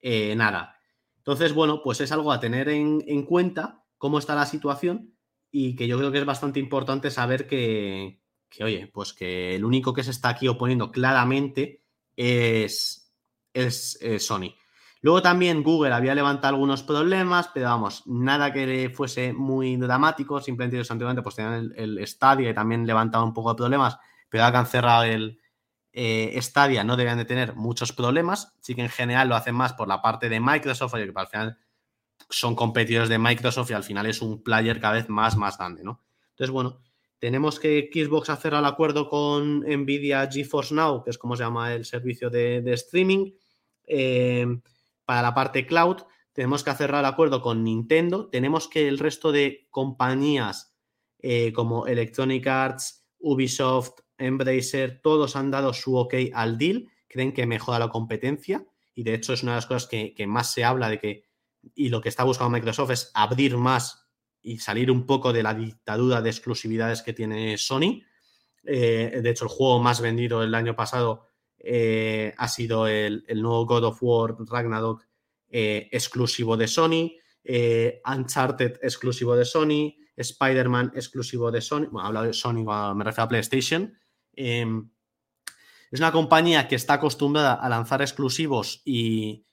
eh, nada. Entonces, bueno, pues es algo a tener en, en cuenta cómo está la situación y que yo creo que es bastante importante saber que, oye, pues que el único que se está aquí oponiendo claramente es, es Sony. Luego también Google había levantado algunos problemas, pero vamos, nada que fuese muy dramático, simplemente ellos pues tenían el, Stadia y también levantaba un poco de problemas, pero ahora que han cerrado el eh, Stadia no deben de tener muchos problemas, sí que en general lo hacen más por la parte de Microsoft, oye, que al final son competidores de Microsoft y al final es un player cada vez más, más grande, ¿no? Entonces, bueno, tenemos que Xbox hacer el acuerdo con Nvidia GeForce Now, que es como se llama el servicio de, streaming. Eh, para la parte cloud, tenemos que cerrar el acuerdo con Nintendo. Tenemos que el resto de compañías eh, como Electronic Arts, Ubisoft, Embracer, todos han dado su ok al deal. Creen que mejora la competencia. Y de hecho es una de las cosas que más se habla de que y lo que está buscando Microsoft es abrir más y salir un poco de la dictadura de exclusividades que tiene Sony. Eh, de hecho, el juego más vendido el año pasado eh, ha sido el, nuevo God of War Ragnarok eh, exclusivo de Sony, Uncharted exclusivo de Sony, Spider-Man exclusivo de Sony. Bueno, hablo de Sony me refiero a PlayStation. Em, es una compañía que está acostumbrada a lanzar exclusivos y,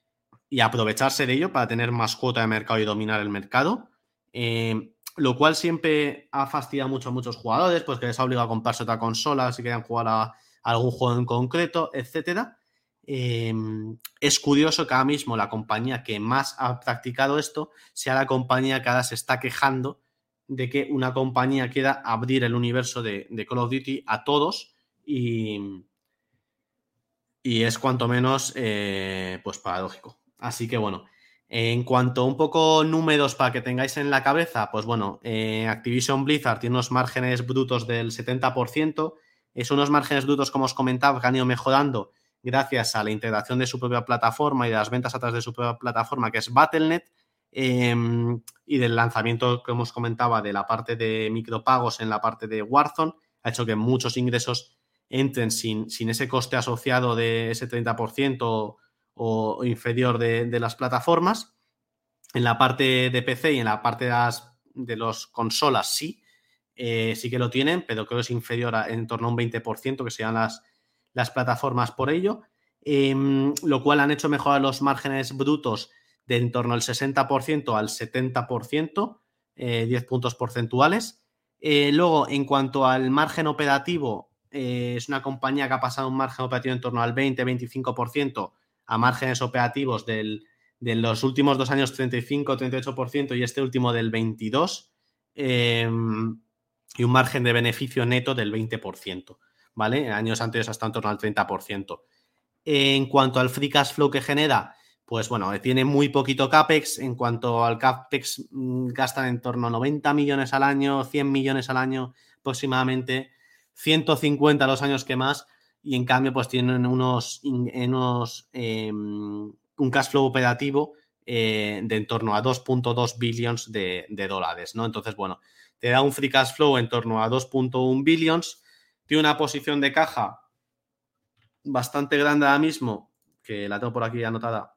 y aprovecharse de ello para tener más cuota de mercado y dominar el mercado. Eh, lo cual siempre ha fastidiado mucho a muchos jugadores, pues que les ha obligado a comprarse otra consola si querían jugar a, algún juego en concreto, etcétera. Em, es curioso que ahora mismo la compañía que más ha practicado esto sea la compañía que ahora se está quejando de que una compañía quiera abrir el universo de, Call of Duty a todos y, y es cuanto menos eh, pues paradójico. Así que bueno, en cuanto a un poco números para que tengáis en la cabeza, pues bueno, eh, Activision Blizzard tiene unos márgenes brutos del 70%, es unos márgenes brutos, como os comentaba, han ido mejorando gracias a la integración de su propia plataforma y de las ventas a través de su propia plataforma, que es Battle.net, em, y del lanzamiento que hemos comentado de la parte de micropagos en la parte de Warzone, ha hecho que muchos ingresos entren sin, sin ese coste asociado de ese 30% o, inferior de, las plataformas. En la parte de PC y en la parte de las de los consolas sí, eh, sí que lo tienen, pero creo que es inferior a, en torno a un 20%, que sean las, las plataformas por ello, em, lo cual han hecho mejorar los márgenes brutos de en torno al 60% al 70%, 10 eh, puntos porcentuales. Eh, luego, en cuanto al margen operativo, es una compañía que ha pasado un margen operativo en torno al 20-25% a márgenes operativos del, de los últimos dos años 35-38% y este último del 22%. Em, y un margen de beneficio neto del 20%, ¿vale? Años anteriores hasta en torno al 30%. En cuanto al free cash flow que genera, pues bueno, tiene muy poquito CAPEX. En cuanto al CAPEX, mm, gastan en torno a 90 millones al año, 100 millones al año aproximadamente, 150 los años que más, y en cambio, pues tienen unos, unos em, un cash flow operativo eh, de en torno a 2.2 billones de, de, dólares, ¿no? Entonces, bueno, te da un free cash flow en torno a 2.1 billions, tiene una posición de caja bastante grande ahora mismo, que la tengo por aquí anotada.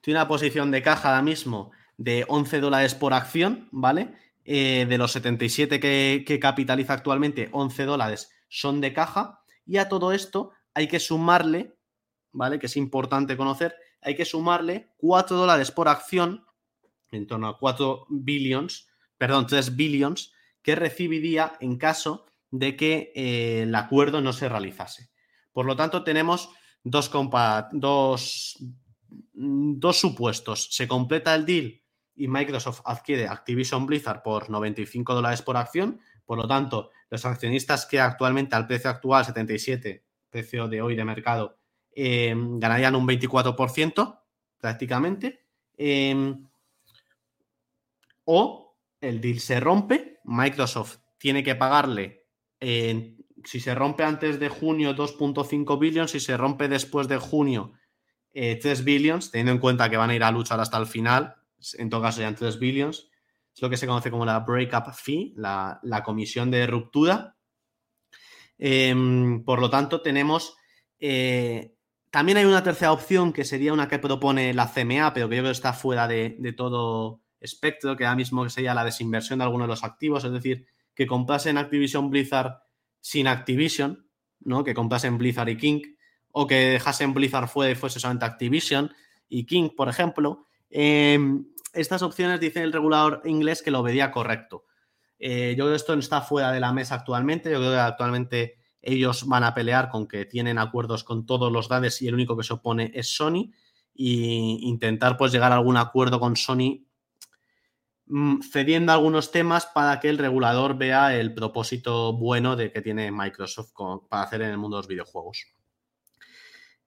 Tiene una posición de caja ahora mismo de 11 dólares por acción, ¿vale? Eh, de los 77 que, que capitaliza actualmente, 11 dólares son de caja. Y a todo esto hay que sumarle, ¿vale? Que es importante conocer, hay que sumarle 4 dólares por acción, en torno a 4 billions, perdón, 3 billions que recibiría en caso de que eh, el acuerdo no se realizase. Por lo tanto, tenemos dos, dos, dos supuestos. Se completa el deal y Microsoft adquiere Activision Blizzard por 95 dólares por acción. Por lo tanto, los accionistas que actualmente al precio actual, 77, precio de hoy de mercado, eh, ganarían un 24% prácticamente. Eh, o el deal se rompe, Microsoft tiene que pagarle, si se rompe antes de junio 2.5 billones, si se rompe después de junio 3 eh, billions, teniendo en cuenta que van a ir a luchar hasta el final, en todo caso serían 3 billions, lo que se conoce como la breakup fee, la, comisión de ruptura. Em, por lo tanto, tenemos... Eh, también hay una tercera opción que sería una que propone la CMA, pero que yo creo que está fuera de todo espectro, que ahora mismo sería la desinversión de algunos de los activos, es decir, que comprasen Activision Blizzard sin Activision, ¿no? Que comprasen Blizzard y King, o que dejasen Blizzard fuera y fuese solamente Activision y King, por ejemplo. Em, estas opciones dice el regulador inglés que lo vería correcto. Eh, yo creo que esto está fuera de la mesa actualmente. Yo creo que actualmente ellos van a pelear con que tienen acuerdos con todos los DADES y el único que se opone es Sony. Y intentar pues llegar a algún acuerdo con Sony Mm, cediendo algunos temas para que el regulador vea el propósito bueno de que tiene Microsoft para hacer en el mundo de los videojuegos.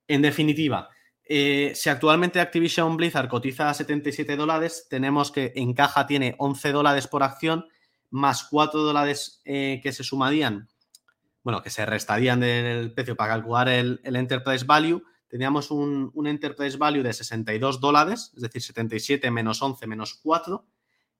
En definitiva, eh, si actualmente Activision Blizzard cotiza a 77 dólares, tenemos que en caja tiene 11 dólares por acción, más 4 dólares eh, que se sumarían, bueno, que se restarían del precio para calcular el, Enterprise Value. Teníamos un, Enterprise Value de 62 dólares, es decir, 77 menos 11 menos 4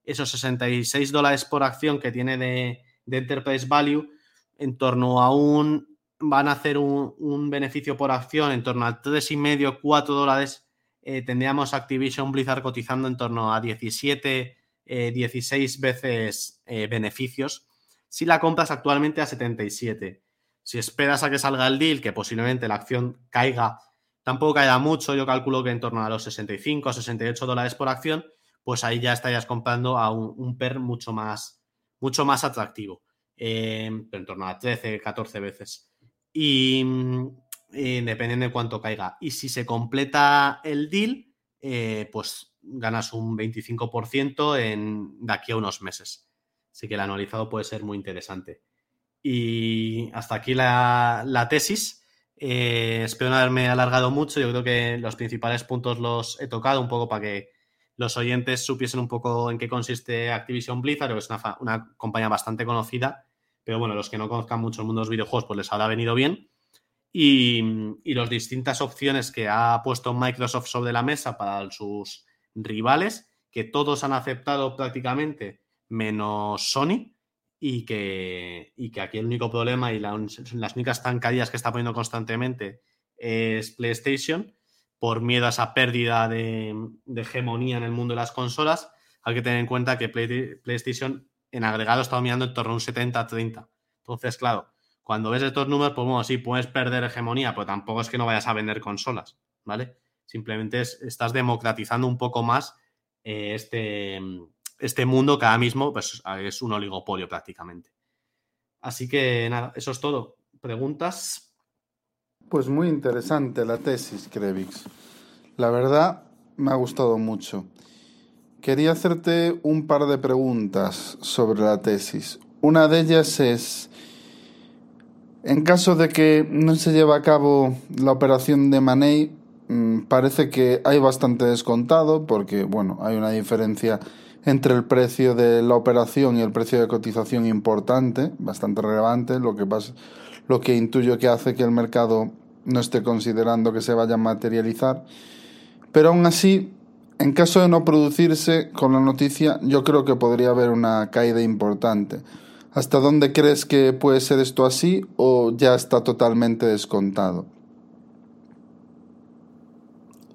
esos 66 dólares por acción que tiene de, Enterprise Value, en torno a un, van a hacer un, beneficio por acción en torno a 3,5, 4 dólares, eh, tendríamos Activision Blizzard cotizando en torno a 17, 16 eh, veces eh, beneficios. Si la compras actualmente a 77. Si esperas a que salga el deal, que posiblemente la acción caiga, tampoco caiga mucho, yo calculo que en torno a los 65, 68 dólares por acción, pues ahí ya estarías comprando a un, PER mucho más, mucho más atractivo, en torno a 13, 14 veces. Y, dependiendo de cuánto caiga. Y si se completa el deal, eh, pues ganas un 25% en, de aquí a unos meses. Así que el anualizado puede ser muy interesante. Y hasta aquí la, tesis. Eh, espero no haberme alargado mucho. Yo creo que los principales puntos los he tocado un poco para que los oyentes supiesen un poco en qué consiste Activision Blizzard, que es una, una compañía bastante conocida. Pero bueno, los que no conozcan mucho el mundo de los videojuegos, pues les habrá venido bien y, las distintas opciones que ha puesto Microsoft sobre la mesa para sus rivales, que todos han aceptado prácticamente, menos Sony, y que, que aquí el único problema y las únicas zancadillas que está poniendo constantemente es PlayStation, por miedo a esa pérdida de, hegemonía en el mundo de las consolas. Hay que tener en cuenta que PlayStation en agregado está dominando en torno a un 70-30. Entonces, claro, cuando ves estos números, pues bueno, sí, puedes perder hegemonía, pero tampoco es que no vayas a vender consolas, ¿vale? Simplemente estás democratizando un poco más eh, este, este mundo que ahora mismo pues, es un oligopolio prácticamente. Así que nada, eso es todo. ¿Preguntas? Pues muy interesante la tesis, Krevix. La verdad, me ha gustado mucho. Quería hacerte un par de preguntas sobre la tesis. Una de ellas es, en caso de que no se lleve a cabo la operación de Money, mm, parece que hay bastante descontado porque, bueno, hay una diferencia entre el precio de la operación y el precio de cotización importante, bastante relevante, lo que, pasa, lo que intuyo que hace que el mercado no esté considerando que se vaya a materializar. Pero aún así, en caso de no producirse con la noticia, yo creo que podría haber una caída importante. ¿Hasta dónde crees que puede ser esto así o ya está totalmente descontado?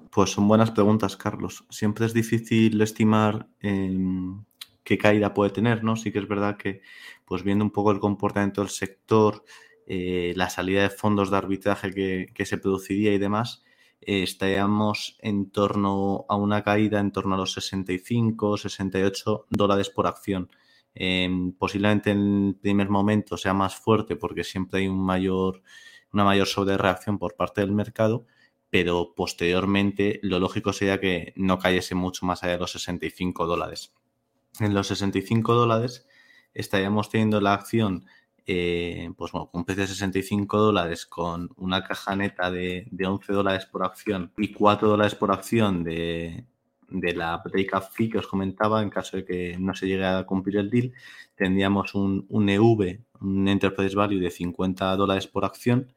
Pues son buenas preguntas, Carlos. Siempre es difícil estimar em, qué caída puede tener, ¿no? Sí que es verdad que, pues viendo un poco el comportamiento del sector, eh, la salida de fondos de arbitraje que, se produciría y demás, eh, en torno a una caída en torno a los 65, 68 dólares por acción. Em, posiblemente en el primer momento sea más fuerte porque siempre hay un mayor, una mayor sobrereacción por parte del mercado, pero posteriormente lo lógico sería que no cayese mucho más allá de los 65 dólares. En los 65 dólares estaríamos teniendo la acción eh, pues bueno, con un precio de 65 dólares, con una caja neta de, de 11 dólares por acción y 4 dólares por acción de, de la breakup fee que os comentaba, en caso de que no se llegue a cumplir el deal, tendríamos un, un EV, un Enterprise Value de 50 dólares por acción.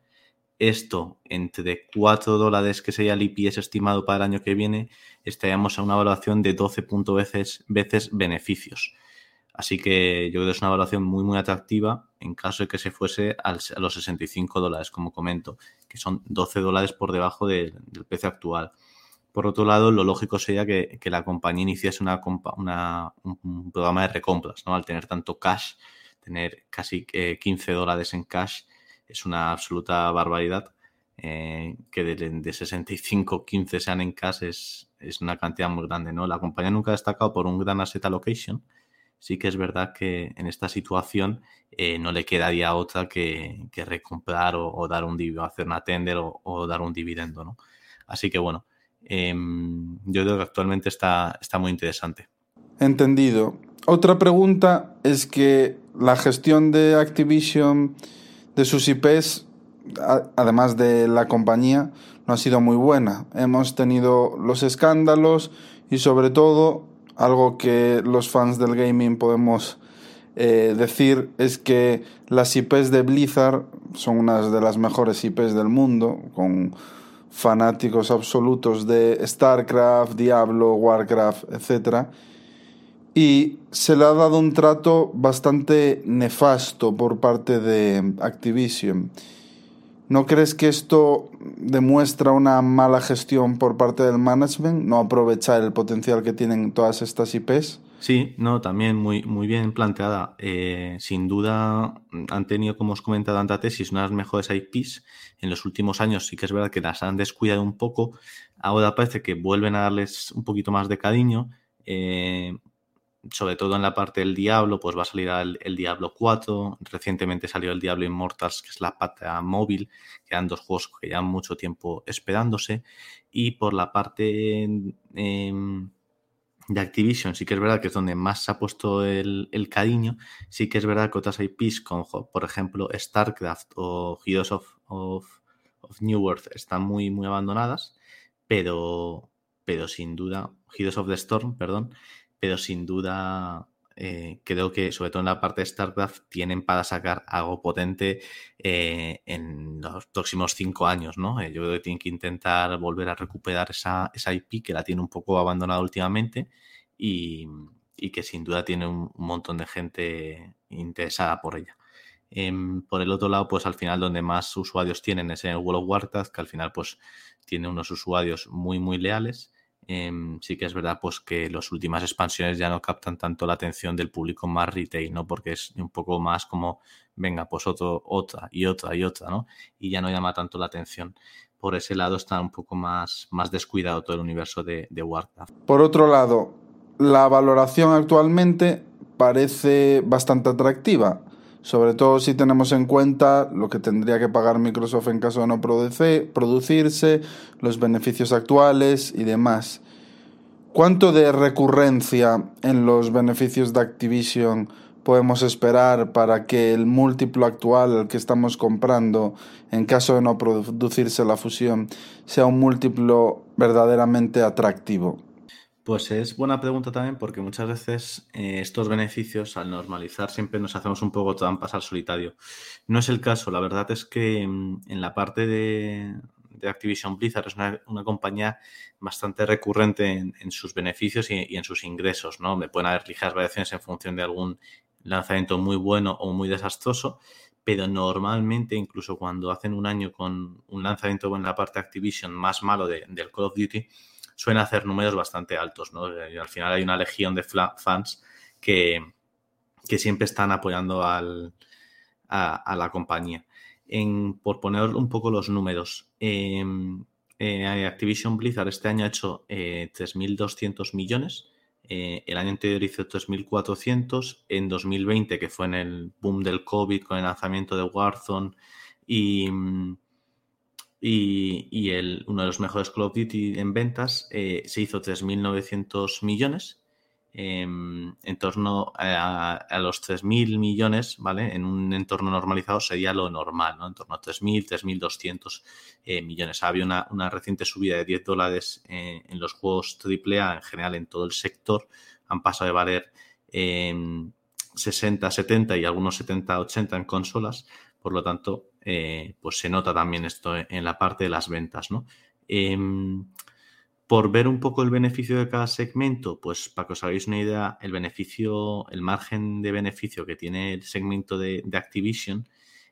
Esto, entre 4 dólares que sería el IPS estimado para el año que viene, estaríamos a una evaluación de 12 veces, veces beneficios. Así que yo creo que es una evaluación muy, muy atractiva en caso de que se fuese a los 65 dólares, como comento, que son 12 dólares por debajo del precio actual. Por otro lado, lo lógico sería que, la compañía iniciase una, un, programa de recompras, ¿no? Al tener tanto cash, tener casi 15 dólares en cash es una absoluta barbaridad. Eh, que de, 65, 15 sean en cash es, es, una cantidad muy grande, ¿no? La compañía nunca ha destacado por un gran asset allocation. Sí que es verdad que en esta situación eh, no le quedaría otra que, recomprar o, dar un dividendo, hacer una tender o, o dar un dividendo, ¿no? Así que bueno, Em, yo creo que actualmente está, está muy interesante. Entendido. Otra pregunta es que la gestión de Activision, de sus IPs, además de la compañía, no ha sido muy buena. Hemos tenido los escándalos y sobre todo algo que los fans del gaming podemos eh, decir es que las IPs de Blizzard son unas de las mejores IPs del mundo, con fanáticos absolutos de StarCraft, Diablo, Warcraft, etc. Y se le ha dado un trato bastante nefasto por parte de Activision. ¿No crees que esto demuestra una mala gestión por parte del management? ¿No aprovechar el potencial que tienen todas estas IPs? Sí, no, también muy, muy bien planteada. Eh, sin duda han tenido, como os comentado ante tesis, unas mejores IPs. En los últimos años sí que es verdad que las han descuidado un poco. Ahora parece que vuelven a darles un poquito más de cariño. Eh, sobre todo en la parte del Diablo, pues va a salir el, Diablo 4. Recientemente salió el Diablo Immortals, que es la pata móvil, que eran dos juegos que llevan mucho tiempo esperándose. Y por la parte em, de Activision, sí que es verdad que es donde más se ha puesto el, cariño. Sí que es verdad que otras IPs, como por ejemplo StarCraft o Heroes of, of, New Earth, están muy, muy abandonadas. Pero, pero sin duda, Heroes of the Storm, perdón pero sin duda eh, creo que sobre todo en la parte de StarCraft tienen para sacar algo potente eh, en los próximos cinco años, ¿no? Eh, yo creo que tienen que intentar volver a recuperar esa, esa IP que la tiene un poco abandonada últimamente y, que sin duda tiene un, montón de gente interesada por ella. Em, por el otro lado, pues al final donde más usuarios tienen es en el World of Warcraft, que al final pues tiene unos usuarios muy muy leales Em, sí que es verdad pues que las últimas expansiones ya no captan tanto la atención del público más retail, ¿no? Porque es un poco más como, venga, pues otro, otra y otra y otra, ¿no? Y ya no llama tanto la atención. Por ese lado está un poco más, más descuidado todo el universo de, de Warcraft. Por otro lado, la valoración actualmente parece bastante atractiva sobre todo si tenemos en cuenta lo que tendría que pagar Microsoft en caso de no producirse, los beneficios actuales y demás. ¿Cuánto de recurrencia en los beneficios de Activision podemos esperar para que el múltiplo actual que estamos comprando, en caso de no producirse la fusión, sea un múltiplo verdaderamente atractivo? Pues es buena pregunta también porque muchas veces eh, estos beneficios al normalizar siempre nos hacemos un poco trampas al solitario. No es el caso, la verdad es que mm, en la parte de, Activision Blizzard es una, compañía bastante recurrente en, sus beneficios y, en sus ingresos, ¿no? Me pueden haber ligeras variaciones en función de algún lanzamiento muy bueno o muy desastroso, pero normalmente incluso cuando hacen un año con un lanzamiento en la parte Activision más malo del Call of Duty, suelen hacer números bastante altos, ¿no? Y al final hay una legión de fans que, que siempre están apoyando al, a, la compañía. En, por poner un poco los números, em, eh, Activision Blizzard este año ha hecho 3.200 eh, millones, eh, el año anterior hizo 3.400, en 2020, que fue en el boom del COVID con el lanzamiento de Warzone y, y, el, uno de los mejores Call of Duty en ventas eh, se hizo 3.900 millones. Em, en torno a, los 3.000 millones, ¿vale? En un entorno normalizado sería lo normal, ¿no? En torno a 3.000, 3.200 eh, millones. Había una, una, reciente subida de 10 dólares en los juegos AAA en general en todo el sector. Han pasado de valer 60, em, 70 y algunos 70, 80 en consolas. Por lo tanto, eh, pues se nota también esto en la parte de las ventas, ¿no? Em, por ver un poco el beneficio de cada segmento, pues para que os hagáis una idea, el beneficio, el margen de beneficio que tiene el segmento de, Activision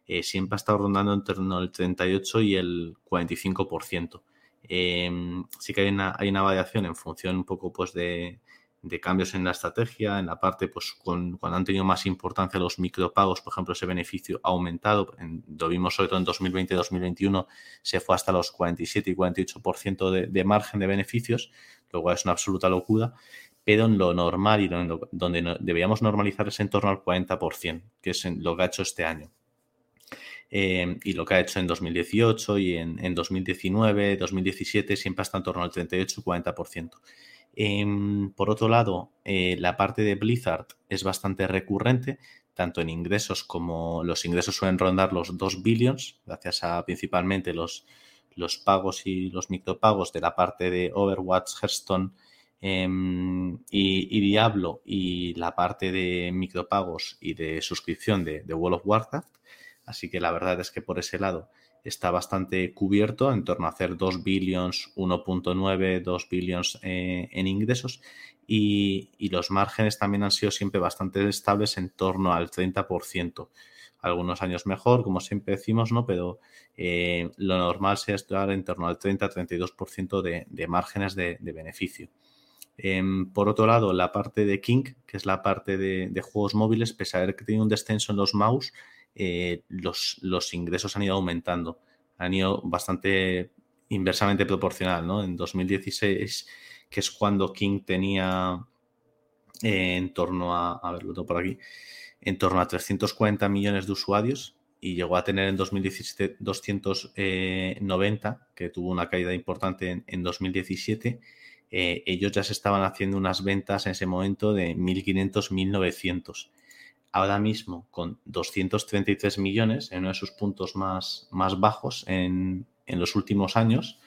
eh, siempre ha estado rondando en torno al 38 y el 45%. Em, sí que hay una, hay una variación en función un poco pues de, de cambios en la estrategia, en la parte, pues con, cuando han tenido más importancia los micropagos, por ejemplo, ese beneficio ha aumentado, lo vimos sobre todo en 2020 y 2021, se fue hasta los 47 y 48% de, de margen de beneficios, lo cual es una absoluta locura, pero en lo normal y donde deberíamos normalizar es en torno al 40%, que es lo que ha hecho este año. Eh, y lo que ha hecho en 2018 y en, en 2019, 2017, siempre está en torno al 38 y 40%. Em, por otro lado, eh, la parte de Blizzard es bastante recurrente, tanto en ingresos como los ingresos suelen rondar los 2 billions, gracias a principalmente los, los pagos y los micropagos de la parte de Overwatch, Hearthstone em, y, Diablo y la parte de micropagos y de suscripción de, de World of Warcraft. Así que la verdad es que por ese lado está bastante cubierto, en torno a hacer 2 billions, 1.9, 2 billions eh, en ingresos. Y, los márgenes también han sido siempre bastante estables en torno al 30%. Algunos años mejor, como siempre decimos, ¿no? Pero eh, lo normal sea estar en torno al 30-32% de, de márgenes de, beneficio. Em, por otro lado, la parte de King, que es la parte de, de juegos móviles, pese a haber tiene un descenso en los mouse, eh, los, los, ingresos han ido aumentando, han ido bastante inversamente proporcional, ¿no? En 2016, que es cuando King tenía eh, en torno a, a ver, lo tengo por aquí, en torno a 340 millones de usuarios y llegó a tener en 2017 290, que tuvo una caída importante en, 2017. Eh, ellos ya se estaban haciendo unas ventas en ese momento de 1.500, 1.900. Ahora mismo, con 233 millones, en uno de sus puntos más, más bajos en, los últimos años,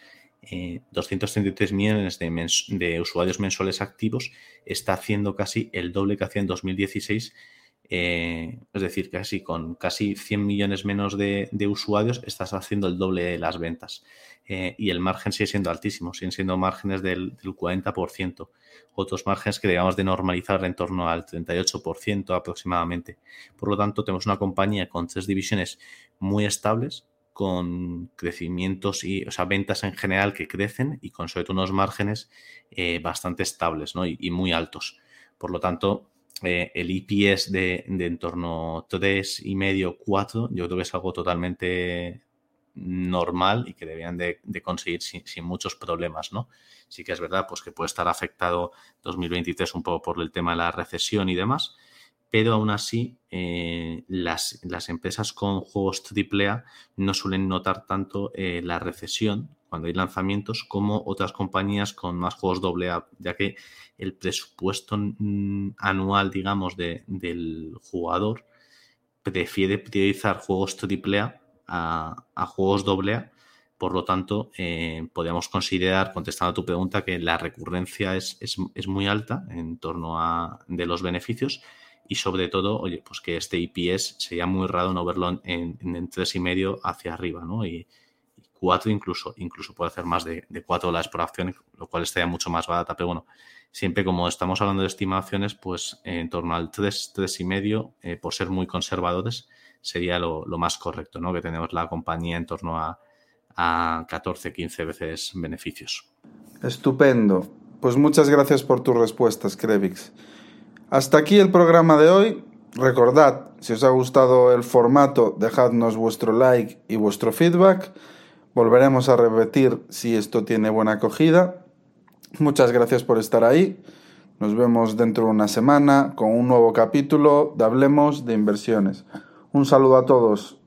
233 eh, millones de, de, usuarios mensuales activos, está haciendo casi el doble que hacía en 2016 eh, es decir, casi con casi 100 millones menos de, usuarios estás haciendo el doble de las ventas. Eh, y el margen sigue siendo altísimo, siguen siendo márgenes del, 40%. Otros márgenes que debemos de normalizar en torno al 38% aproximadamente. Por lo tanto, tenemos una compañía con tres divisiones muy estables, con crecimientos y, o sea, ventas en general que crecen y con sobre todo unos márgenes eh, bastante estables ¿no? y, y muy altos. Por lo tanto, eh, el IPS de, de, en torno 3,5, 4, yo creo que es algo totalmente normal y que debían de, conseguir sin, muchos problemas, ¿no? Sí que es verdad, pues que puede estar afectado 2023 un poco por el tema de la recesión y demás, pero aún así eh, las, las, empresas con juegos AAA no suelen notar tanto eh, la recesión cuando hay lanzamientos como otras compañías con más juegos AA, ya que el presupuesto mm, anual, digamos, del jugador prefiere priorizar juegos AAA a, a juegos AA. Por lo tanto, eh, podríamos considerar, contestando a tu pregunta, que la recurrencia es, es, muy alta en torno a de los beneficios y sobre todo, oye, pues que este IPS sería muy raro no verlo en, en, y medio hacia arriba, ¿no? 4 incluso, incluso puede hacer más de, de 4 dólares por acción, lo cual estaría mucho más barata, pero bueno, siempre como estamos hablando de estimaciones, pues en torno al 3, 3 y medio, eh, por ser muy conservadores, sería lo, más correcto, ¿no? Que tenemos la compañía en torno a, a 14, 15 veces beneficios. Estupendo. Pues muchas gracias por tus respuestas, Krevix. Hasta aquí el programa de hoy. Recordad, si os ha gustado el formato, dejadnos vuestro like y vuestro feedback. Volveremos a repetir si esto tiene buena acogida. Muchas gracias por estar ahí. Nos vemos dentro de una semana con un nuevo capítulo de Hablemos de Inversiones. Un saludo a todos.